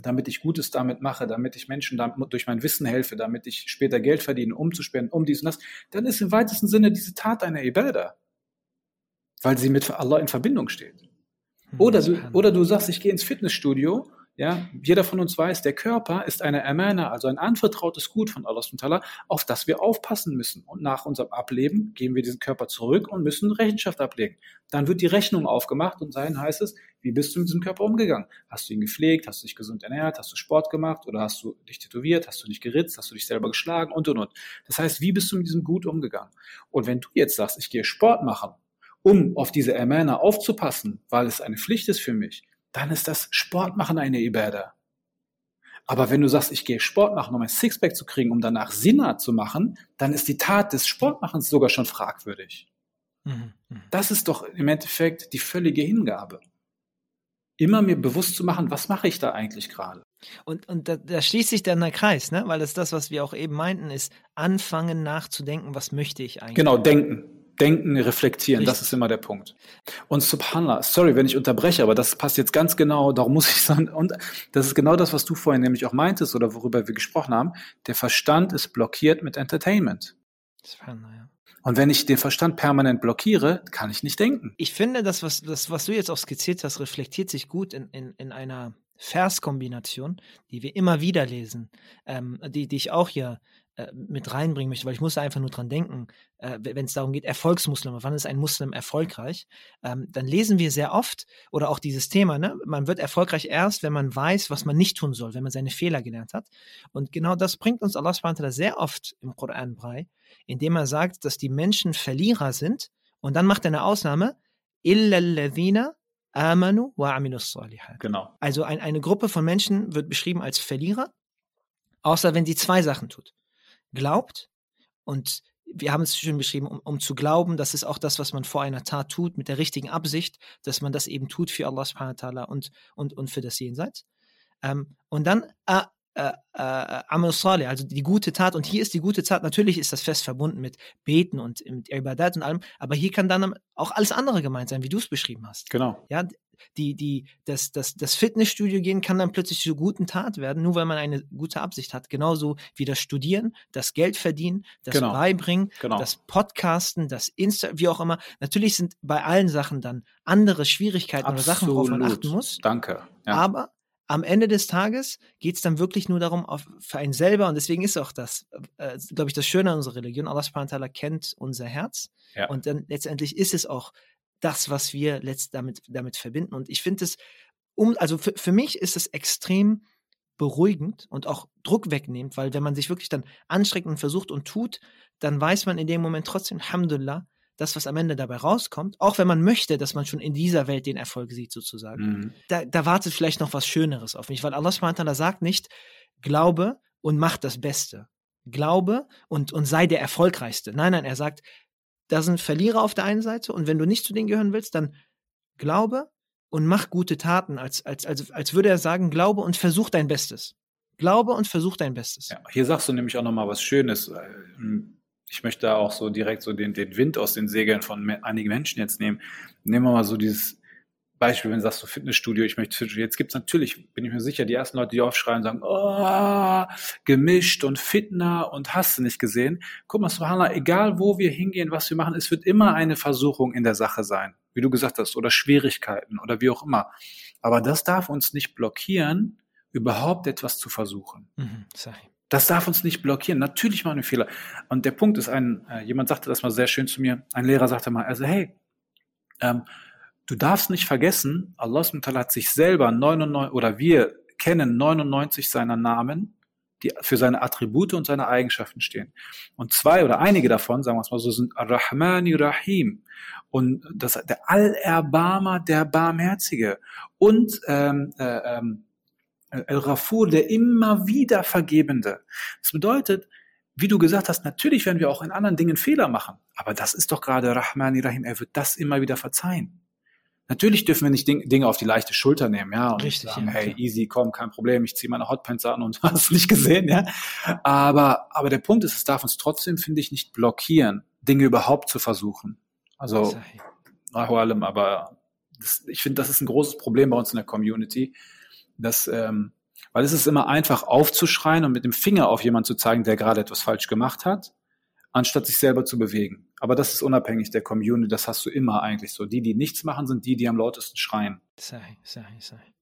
Speaker 2: damit ich Gutes damit mache, damit ich Menschen damit, durch mein Wissen helfe, damit ich später Geld verdiene, um zu spenden, um dies und das, dann ist im weitesten Sinne diese Tat eine Ibadah weil sie mit Allah in Verbindung steht. Oder du, oder du sagst, ich gehe ins Fitnessstudio, ja, jeder von uns weiß, der Körper ist eine Amana, also ein anvertrautes Gut von Allah subhanahu auf das wir aufpassen müssen. Und nach unserem Ableben geben wir diesen Körper zurück und müssen Rechenschaft ablegen. Dann wird die Rechnung aufgemacht und sein heißt es, wie bist du mit diesem Körper umgegangen? Hast du ihn gepflegt? Hast du dich gesund ernährt? Hast du Sport gemacht? Oder hast du dich tätowiert? Hast du dich geritzt? Hast du dich selber geschlagen? Und, und, und. Das heißt, wie bist du mit diesem Gut umgegangen? Und wenn du jetzt sagst, ich gehe Sport machen um auf diese Amana aufzupassen, weil es eine Pflicht ist für mich, dann ist das Sport machen eine Ibadah. Aber wenn du sagst, ich gehe Sport machen, um ein Sixpack zu kriegen, um danach Sinna zu machen, dann ist die Tat des Sportmachens sogar schon fragwürdig. Mhm, mhm. Das ist doch im Endeffekt die völlige Hingabe. Immer mir bewusst zu machen, was mache ich da eigentlich gerade?
Speaker 1: Und, und da, da, schließt sich dann der Kreis, ne? weil das das, was wir auch eben meinten, ist anfangen nachzudenken, was möchte ich eigentlich.
Speaker 2: Genau, denken. Denken, reflektieren. Richtig. Das ist immer der Punkt. Und Subhanallah, sorry, wenn ich unterbreche, aber das passt jetzt ganz genau, darum muss ich sagen, und das ist genau das, was du vorhin nämlich auch meintest oder worüber wir gesprochen haben. Der Verstand ist blockiert mit Entertainment. Subhanallah, ja. Und wenn ich den Verstand permanent blockiere, kann ich nicht denken.
Speaker 1: Ich finde, das, was, das, was du jetzt auch skizziert hast, reflektiert sich gut in, in, in einer Verskombination, die wir immer wieder lesen, ähm, die, die ich auch hier äh, mit reinbringen möchte, weil ich muss einfach nur dran denken, äh, wenn es darum geht, Erfolgsmuslime, wann ist ein Muslim erfolgreich, ähm, dann lesen wir sehr oft oder auch dieses Thema, ne, man wird erfolgreich erst, wenn man weiß, was man nicht tun soll, wenn man seine Fehler gelernt hat. Und genau das bringt uns Allah subhanahu sehr oft im Koran bei, indem er sagt, dass die Menschen Verlierer sind und dann macht er eine Ausnahme, illa amanu wa
Speaker 2: Genau.
Speaker 1: Also ein, eine Gruppe von Menschen wird beschrieben als Verlierer, außer wenn sie zwei Sachen tut glaubt und wir haben es schön beschrieben, um, um, zu glauben, das ist auch das, was man vor einer Tat tut, mit der richtigen Absicht, dass man das eben tut für Allah subhanahu wa ta'ala und, und, und für das Jenseits. Ähm, und dann äh, äh, äh, Amal Salih, also die gute Tat. Und hier ist die gute Tat, natürlich ist das fest verbunden mit Beten und mit Ibadat und allem, aber hier kann dann auch alles andere gemeint sein, wie du es beschrieben hast.
Speaker 2: Genau.
Speaker 1: Ja, die, die, das, das, das Fitnessstudio gehen kann dann plötzlich zur guten Tat werden, nur weil man eine gute Absicht hat. Genauso wie das Studieren, das Geld verdienen, das genau. Beibringen, genau. das Podcasten, das Insta, wie auch immer. Natürlich sind bei allen Sachen dann andere Schwierigkeiten Absolut. oder Sachen, worauf man achten muss.
Speaker 2: Danke.
Speaker 1: Ja. Aber am Ende des Tages geht es dann wirklich nur darum, auf, für einen selber, und deswegen ist auch das, äh, glaube ich, das Schöne an unserer Religion, Allah subhanahu kennt unser Herz. Ja. Und dann letztendlich ist es auch das, was wir letzt damit, damit verbinden. Und ich finde es, um, also für, für mich ist es extrem beruhigend und auch Druck wegnehmend, weil wenn man sich wirklich dann anstrengt und versucht und tut, dann weiß man in dem Moment trotzdem, Alhamdulillah, das, was am Ende dabei rauskommt, auch wenn man möchte, dass man schon in dieser Welt den Erfolg sieht, sozusagen, mhm. da, da wartet vielleicht noch was Schöneres auf mich, weil Allah subhanahu sagt nicht, glaube und mach das Beste. Glaube und, und sei der Erfolgreichste. Nein, nein, er sagt, da sind Verlierer auf der einen Seite und wenn du nicht zu denen gehören willst, dann glaube und mach gute Taten, als, als, als, als würde er sagen, glaube und versuch dein Bestes. Glaube und versuch dein Bestes.
Speaker 2: Ja, hier sagst du nämlich auch nochmal was Schönes. Hm, ich möchte da auch so direkt so den, den Wind aus den Segeln von einigen Menschen jetzt nehmen. Nehmen wir mal so dieses Beispiel, wenn du sagst, so Fitnessstudio, ich möchte Fitnessstudio. Jetzt gibt's natürlich, bin ich mir sicher, die ersten Leute, die aufschreien, sagen, oh, gemischt und fitner und hast du nicht gesehen. Guck mal, Subhanallah, egal wo wir hingehen, was wir machen, es wird immer eine Versuchung in der Sache sein. Wie du gesagt hast, oder Schwierigkeiten oder wie auch immer. Aber das darf uns nicht blockieren, überhaupt etwas zu versuchen. Mhm, das darf uns nicht blockieren. Natürlich machen wir Fehler. Und der Punkt ist ein, äh, jemand sagte das mal sehr schön zu mir, ein Lehrer sagte mal, also hey, ähm, du darfst nicht vergessen, Allah hat sich selber 99, oder wir kennen 99 seiner Namen, die für seine Attribute und seine Eigenschaften stehen. Und zwei oder einige davon, sagen wir es mal so, sind Ar-Rahmani Rahim und das, der Allerbarmer, der Barmherzige und ähm, äh, ähm, El-Rafur, der immer wieder Vergebende. Das bedeutet, wie du gesagt hast, natürlich werden wir auch in anderen Dingen Fehler machen. Aber das ist doch gerade Rahmani Rahim. Er wird das immer wieder verzeihen. Natürlich dürfen wir nicht Dinge auf die leichte Schulter nehmen, ja, und
Speaker 1: Richtig,
Speaker 2: sagen, ja, hey, easy, komm, kein Problem, ich ziehe meine Hotpants an und <laughs> hast nicht gesehen, ja. Aber, aber der Punkt ist, es darf uns trotzdem, finde ich, nicht blockieren, Dinge überhaupt zu versuchen. Also, allem, aber das, ich finde, das ist ein großes Problem bei uns in der Community, dass, ähm, weil es ist immer einfach aufzuschreien und mit dem Finger auf jemanden zu zeigen, der gerade etwas falsch gemacht hat, anstatt sich selber zu bewegen. Aber das ist unabhängig der Community, das hast du immer eigentlich so. Die, die nichts machen, sind die, die am lautesten schreien.
Speaker 1: Sei, sei, sei.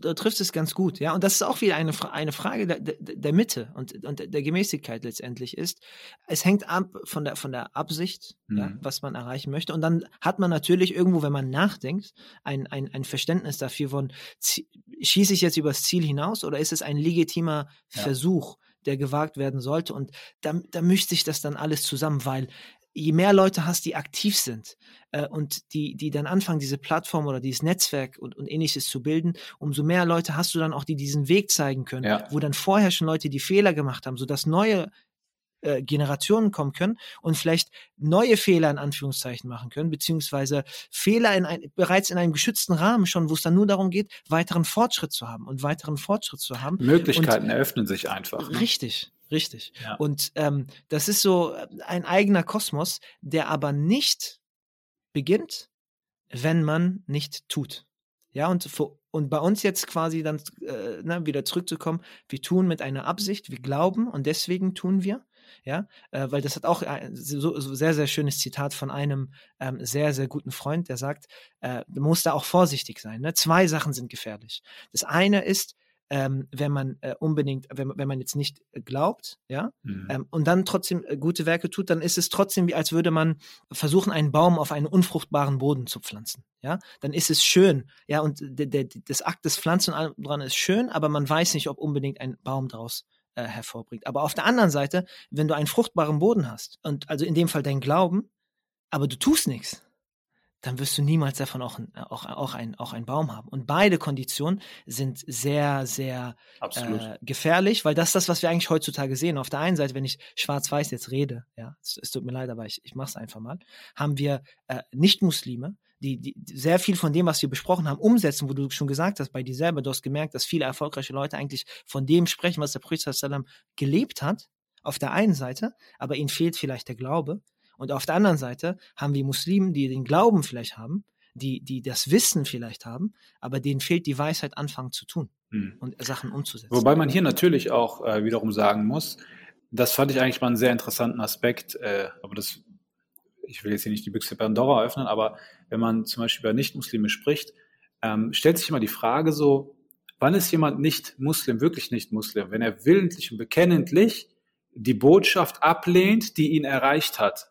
Speaker 1: Du triffst es ganz gut, ja. Und das ist auch wieder eine, eine Frage der, der, der Mitte und, und der Gemäßigkeit letztendlich ist. Es hängt ab von der, von der Absicht, mhm. ja, was man erreichen möchte. Und dann hat man natürlich irgendwo, wenn man nachdenkt, ein, ein, ein Verständnis dafür von, schieße ich jetzt übers Ziel hinaus oder ist es ein legitimer ja. Versuch? der gewagt werden sollte. Und da, da mischt sich das dann alles zusammen, weil je mehr Leute hast, die aktiv sind äh, und die, die dann anfangen, diese Plattform oder dieses Netzwerk und, und ähnliches zu bilden, umso mehr Leute hast du dann auch, die diesen Weg zeigen können, ja. wo dann vorher schon Leute die Fehler gemacht haben, sodass neue äh, Generationen kommen können und vielleicht neue Fehler in Anführungszeichen machen können, beziehungsweise Fehler in ein, bereits in einem geschützten Rahmen schon, wo es dann nur darum geht, weiteren Fortschritt zu haben und weiteren Fortschritt zu haben.
Speaker 2: Möglichkeiten und, eröffnen sich einfach.
Speaker 1: Ne? Richtig. Richtig. Ja. Und ähm, das ist so ein eigener Kosmos, der aber nicht beginnt, wenn man nicht tut. Ja, und, und bei uns jetzt quasi dann äh, na, wieder zurückzukommen, wir tun mit einer Absicht, wir glauben und deswegen tun wir. Ja, äh, weil das hat auch ein so, so sehr, sehr schönes Zitat von einem ähm, sehr, sehr guten Freund, der sagt, äh, du musst da auch vorsichtig sein. Ne? Zwei Sachen sind gefährlich. Das eine ist, ähm, wenn man äh, unbedingt, wenn, wenn man jetzt nicht glaubt, ja, mhm. ähm, und dann trotzdem äh, gute Werke tut, dann ist es trotzdem wie, als würde man versuchen, einen Baum auf einen unfruchtbaren Boden zu pflanzen, ja, dann ist es schön, ja, und der, der, das Akt des Pflanzen dran ist schön, aber man weiß nicht, ob unbedingt ein Baum daraus äh, hervorbringt. Aber auf der anderen Seite, wenn du einen fruchtbaren Boden hast und also in dem Fall dein Glauben, aber du tust nichts, dann wirst du niemals davon auch, auch, auch, ein, auch einen Baum haben. Und beide Konditionen sind sehr, sehr äh, gefährlich, weil das ist das, was wir eigentlich heutzutage sehen. Auf der einen Seite, wenn ich schwarz-weiß jetzt rede, ja, es, es, tut mir leid, aber ich, ich mache es einfach mal, haben wir äh, Nicht-Muslime, die, die sehr viel von dem, was wir besprochen haben, umsetzen, wo du schon gesagt hast, bei dir selber, du hast gemerkt, dass viele erfolgreiche Leute eigentlich von dem sprechen, was der Prophet gelebt hat, auf der einen Seite, aber ihnen fehlt vielleicht der Glaube. Und auf der anderen Seite haben wir Muslimen, die den Glauben vielleicht haben, die, die das Wissen vielleicht haben, aber denen fehlt die Weisheit, anfangen zu tun hm. und Sachen umzusetzen.
Speaker 2: Wobei man hier natürlich auch äh, wiederum sagen muss, das fand ich eigentlich mal einen sehr interessanten Aspekt, äh, aber das, ich will jetzt hier nicht die Büchse Pandora öffnen, aber wenn man zum Beispiel über Nicht-Muslime spricht, ähm, stellt sich immer die Frage so, wann ist jemand nicht Muslim, wirklich nicht Muslim, wenn er willentlich und bekennentlich die Botschaft ablehnt, die ihn erreicht hat.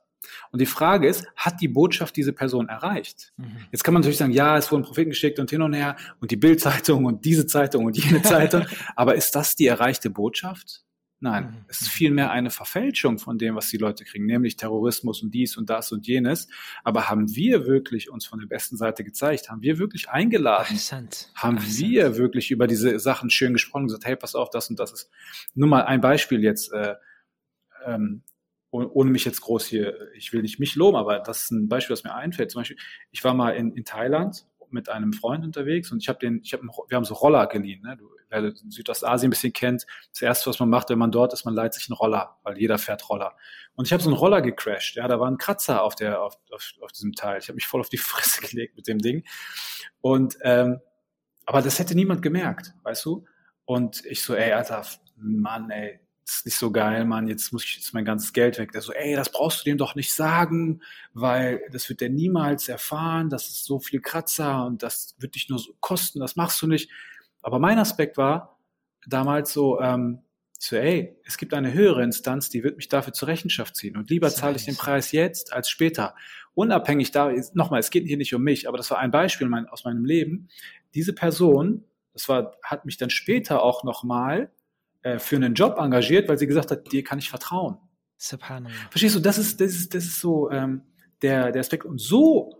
Speaker 2: Und die Frage ist, hat die Botschaft diese Person erreicht? Mhm. Jetzt kann man natürlich sagen, ja, es wurden Propheten geschickt und hin und her und die Bildzeitung und diese Zeitung und jene Zeitung. <laughs> aber ist das die erreichte Botschaft? Nein, mhm. es ist vielmehr eine Verfälschung von dem, was die Leute kriegen, nämlich Terrorismus und dies und das und jenes. Aber haben wir wirklich uns von der besten Seite gezeigt? Haben wir wirklich eingeladen? Interessant. Haben Interessant. wir wirklich über diese Sachen schön gesprochen und gesagt, hey, pass auf, das und das ist. Nur mal ein Beispiel jetzt. Äh, ähm, ohne mich jetzt groß hier, ich will nicht mich loben, aber das ist ein Beispiel, das mir einfällt. Zum Beispiel, ich war mal in, in Thailand mit einem Freund unterwegs und ich habe den, ich habe, wir haben so Roller geliehen. Ne? Du, wer Südostasien ein bisschen kennt, das erste, was man macht, wenn man dort ist, man leiht sich einen Roller, weil jeder fährt Roller. Und ich habe so einen Roller gecrashed. Ja, da war ein Kratzer auf der, auf, auf, auf diesem Teil. Ich habe mich voll auf die <laughs> Fresse gelegt mit dem Ding. Und ähm, aber das hätte niemand gemerkt, weißt du? Und ich so, ey, Alter, Mann, ey, ist nicht so geil, Mann, jetzt muss ich jetzt mein ganzes Geld weg. Der so, ey, das brauchst du dem doch nicht sagen, weil das wird der niemals erfahren, das ist so viel Kratzer und das wird dich nur so kosten, das machst du nicht. Aber mein Aspekt war damals so, ähm, so, ey, es gibt eine höhere Instanz, die wird mich dafür zur Rechenschaft ziehen und lieber zahle ich den Preis jetzt als später. Unabhängig da, nochmal, es geht hier nicht um mich, aber das war ein Beispiel mein, aus meinem Leben. Diese Person, das war, hat mich dann später auch nochmal äh, für einen Job engagiert, weil sie gesagt hat, dir kann ich vertrauen. Subhanallah. Verstehst du, das ist, das ist, das ist so ähm, der, der Aspekt. Und so,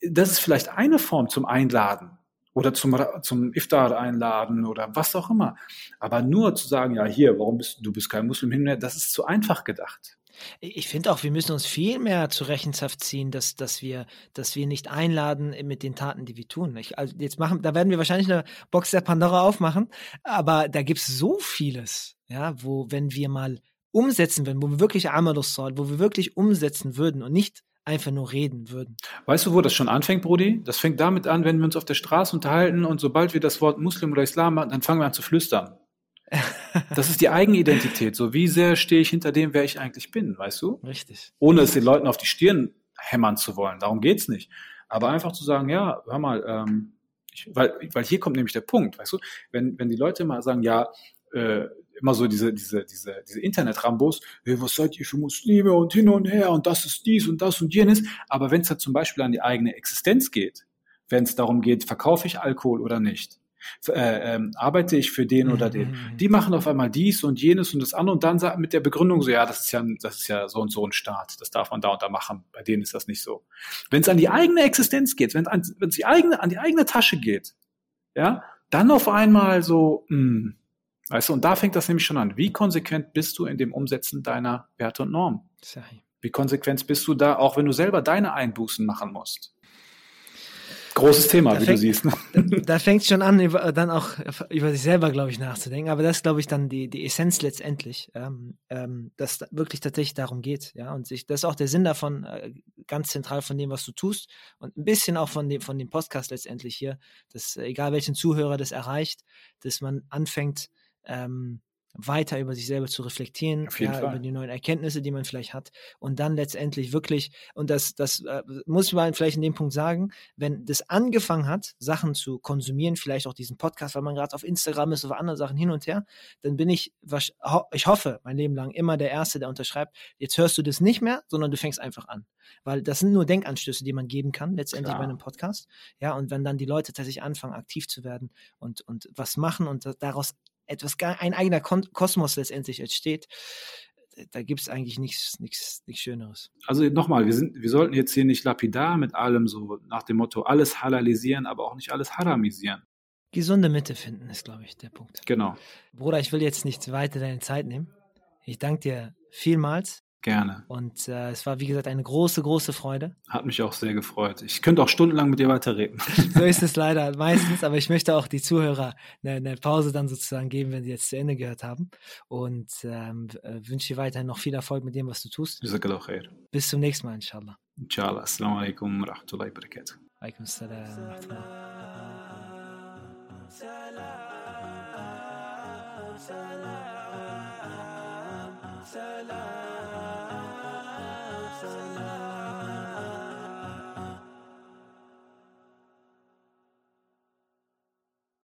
Speaker 2: das ist vielleicht eine Form zum Einladen oder zum, zum Iftar einladen oder was auch immer. Aber nur zu sagen, ja, hier, warum bist du, du bist kein Muslim hin, das ist zu einfach gedacht.
Speaker 1: Ich finde auch, wir müssen uns viel mehr zur Rechenschaft ziehen, dass, dass, wir, dass wir nicht einladen mit den Taten, die wir tun. Ich, also jetzt machen, da werden wir wahrscheinlich eine Box der Pandora aufmachen, aber da gibt es so vieles, ja, wo, wenn wir mal umsetzen würden, wo wir wirklich Amalus wo wir wirklich umsetzen würden und nicht einfach nur reden würden.
Speaker 2: Weißt du, wo das schon anfängt, Brudi? Das fängt damit an, wenn wir uns auf der Straße unterhalten und sobald wir das Wort Muslim oder Islam machen, dann fangen wir an zu flüstern. <laughs> Das ist die Eigenidentität. So, wie sehr stehe ich hinter dem, wer ich eigentlich bin, weißt du?
Speaker 1: Richtig.
Speaker 2: Ohne es den Leuten auf die Stirn hämmern zu wollen. Darum geht's nicht. Aber einfach zu sagen, ja, hör mal, ähm, ich, weil, weil hier kommt nämlich der Punkt, weißt du, wenn, wenn die Leute mal sagen, ja, äh, immer so diese, diese, diese, diese Internet-Rambos, hey, was seid ihr für Muslime und hin und her und das ist dies und das und jenes. Aber wenn es dann zum Beispiel an die eigene Existenz geht, wenn es darum geht, verkaufe ich Alkohol oder nicht, äh, ähm, arbeite ich für den oder den. Mhm. Die machen auf einmal dies und jenes und das andere und dann mit der Begründung so, ja, das ist ja, das ist ja so und so ein Staat, das darf man da und da machen. Bei denen ist das nicht so. Wenn es an die eigene Existenz geht, wenn es die eigene, an die eigene Tasche geht, ja, dann auf einmal so, mh, hm, weißt du, und da fängt das nämlich schon an. Wie konsequent bist du in dem Umsetzen deiner Werte und Normen? Wie konsequent bist du da, auch wenn du selber deine Einbußen machen musst? Großes Thema, wie
Speaker 1: fängt,
Speaker 2: du siehst. Ne? <laughs>
Speaker 1: Da, da fängt es schon an, über, dann auch über sich selber, glaube ich, nachzudenken. Aber das ist, glaube ich, dann die, die Essenz letztendlich, ähm, ähm, dass da wirklich tatsächlich darum geht. Ja, und sich, das ist auch der Sinn davon, äh, ganz zentral von dem, was du tust und ein bisschen auch von dem, von dem Podcast letztendlich hier, dass äh, egal welchen Zuhörer das erreicht, dass man anfängt, ähm, weiter über sich selber zu reflektieren, ja, über die neuen Erkenntnisse, die man vielleicht hat und dann letztendlich wirklich, und das, das äh, muss man vielleicht in dem Punkt sagen, wenn das angefangen hat, Sachen zu konsumieren, vielleicht auch diesen Podcast, weil man gerade auf Instagram ist oder andere Sachen hin und her, dann bin ich, ich hoffe, mein Leben lang immer der Erste, der unterschreibt, jetzt hörst du das nicht mehr, sondern du fängst einfach an. Weil das sind nur Denkanstöße, die man geben kann, letztendlich Klar. bei einem Podcast. Ja, und wenn dann die Leute tatsächlich anfangen, aktiv zu werden und, und was machen und daraus etwas, ein eigener Kosmos letztendlich entsteht, da gibt es eigentlich nichts, nichts, nichts Schöneres.
Speaker 2: Also nochmal, wir, sind, wir sollten jetzt hier nicht lapidar mit allem so nach dem Motto alles halalisieren, aber auch nicht alles haramisieren.
Speaker 1: Gesunde Mitte finden ist, glaube ich, der Punkt.
Speaker 2: Genau.
Speaker 1: Bruder, ich will jetzt nicht weiter deine Zeit nehmen. Ich danke dir vielmals
Speaker 2: Gerne.
Speaker 1: Und äh, es war, wie gesagt, eine große, große Freude.
Speaker 2: Hat mich auch sehr gefreut. Ich könnte auch stundenlang mit dir weiterreden. <laughs>
Speaker 1: so ist es leider meistens, aber ich möchte auch die Zuhörer eine, eine Pause dann sozusagen geben, wenn sie jetzt zu Ende gehört haben. Und ähm, äh, wünsche dir weiterhin noch viel Erfolg mit dem, was du tust. Bis zum nächsten Mal, inshallah.
Speaker 2: Inshallah. Assalamu alaikum wa rahmatullahi wa barakatuh.
Speaker 1: Alaikum salam wa rahmatullah. salam, salam. Salam.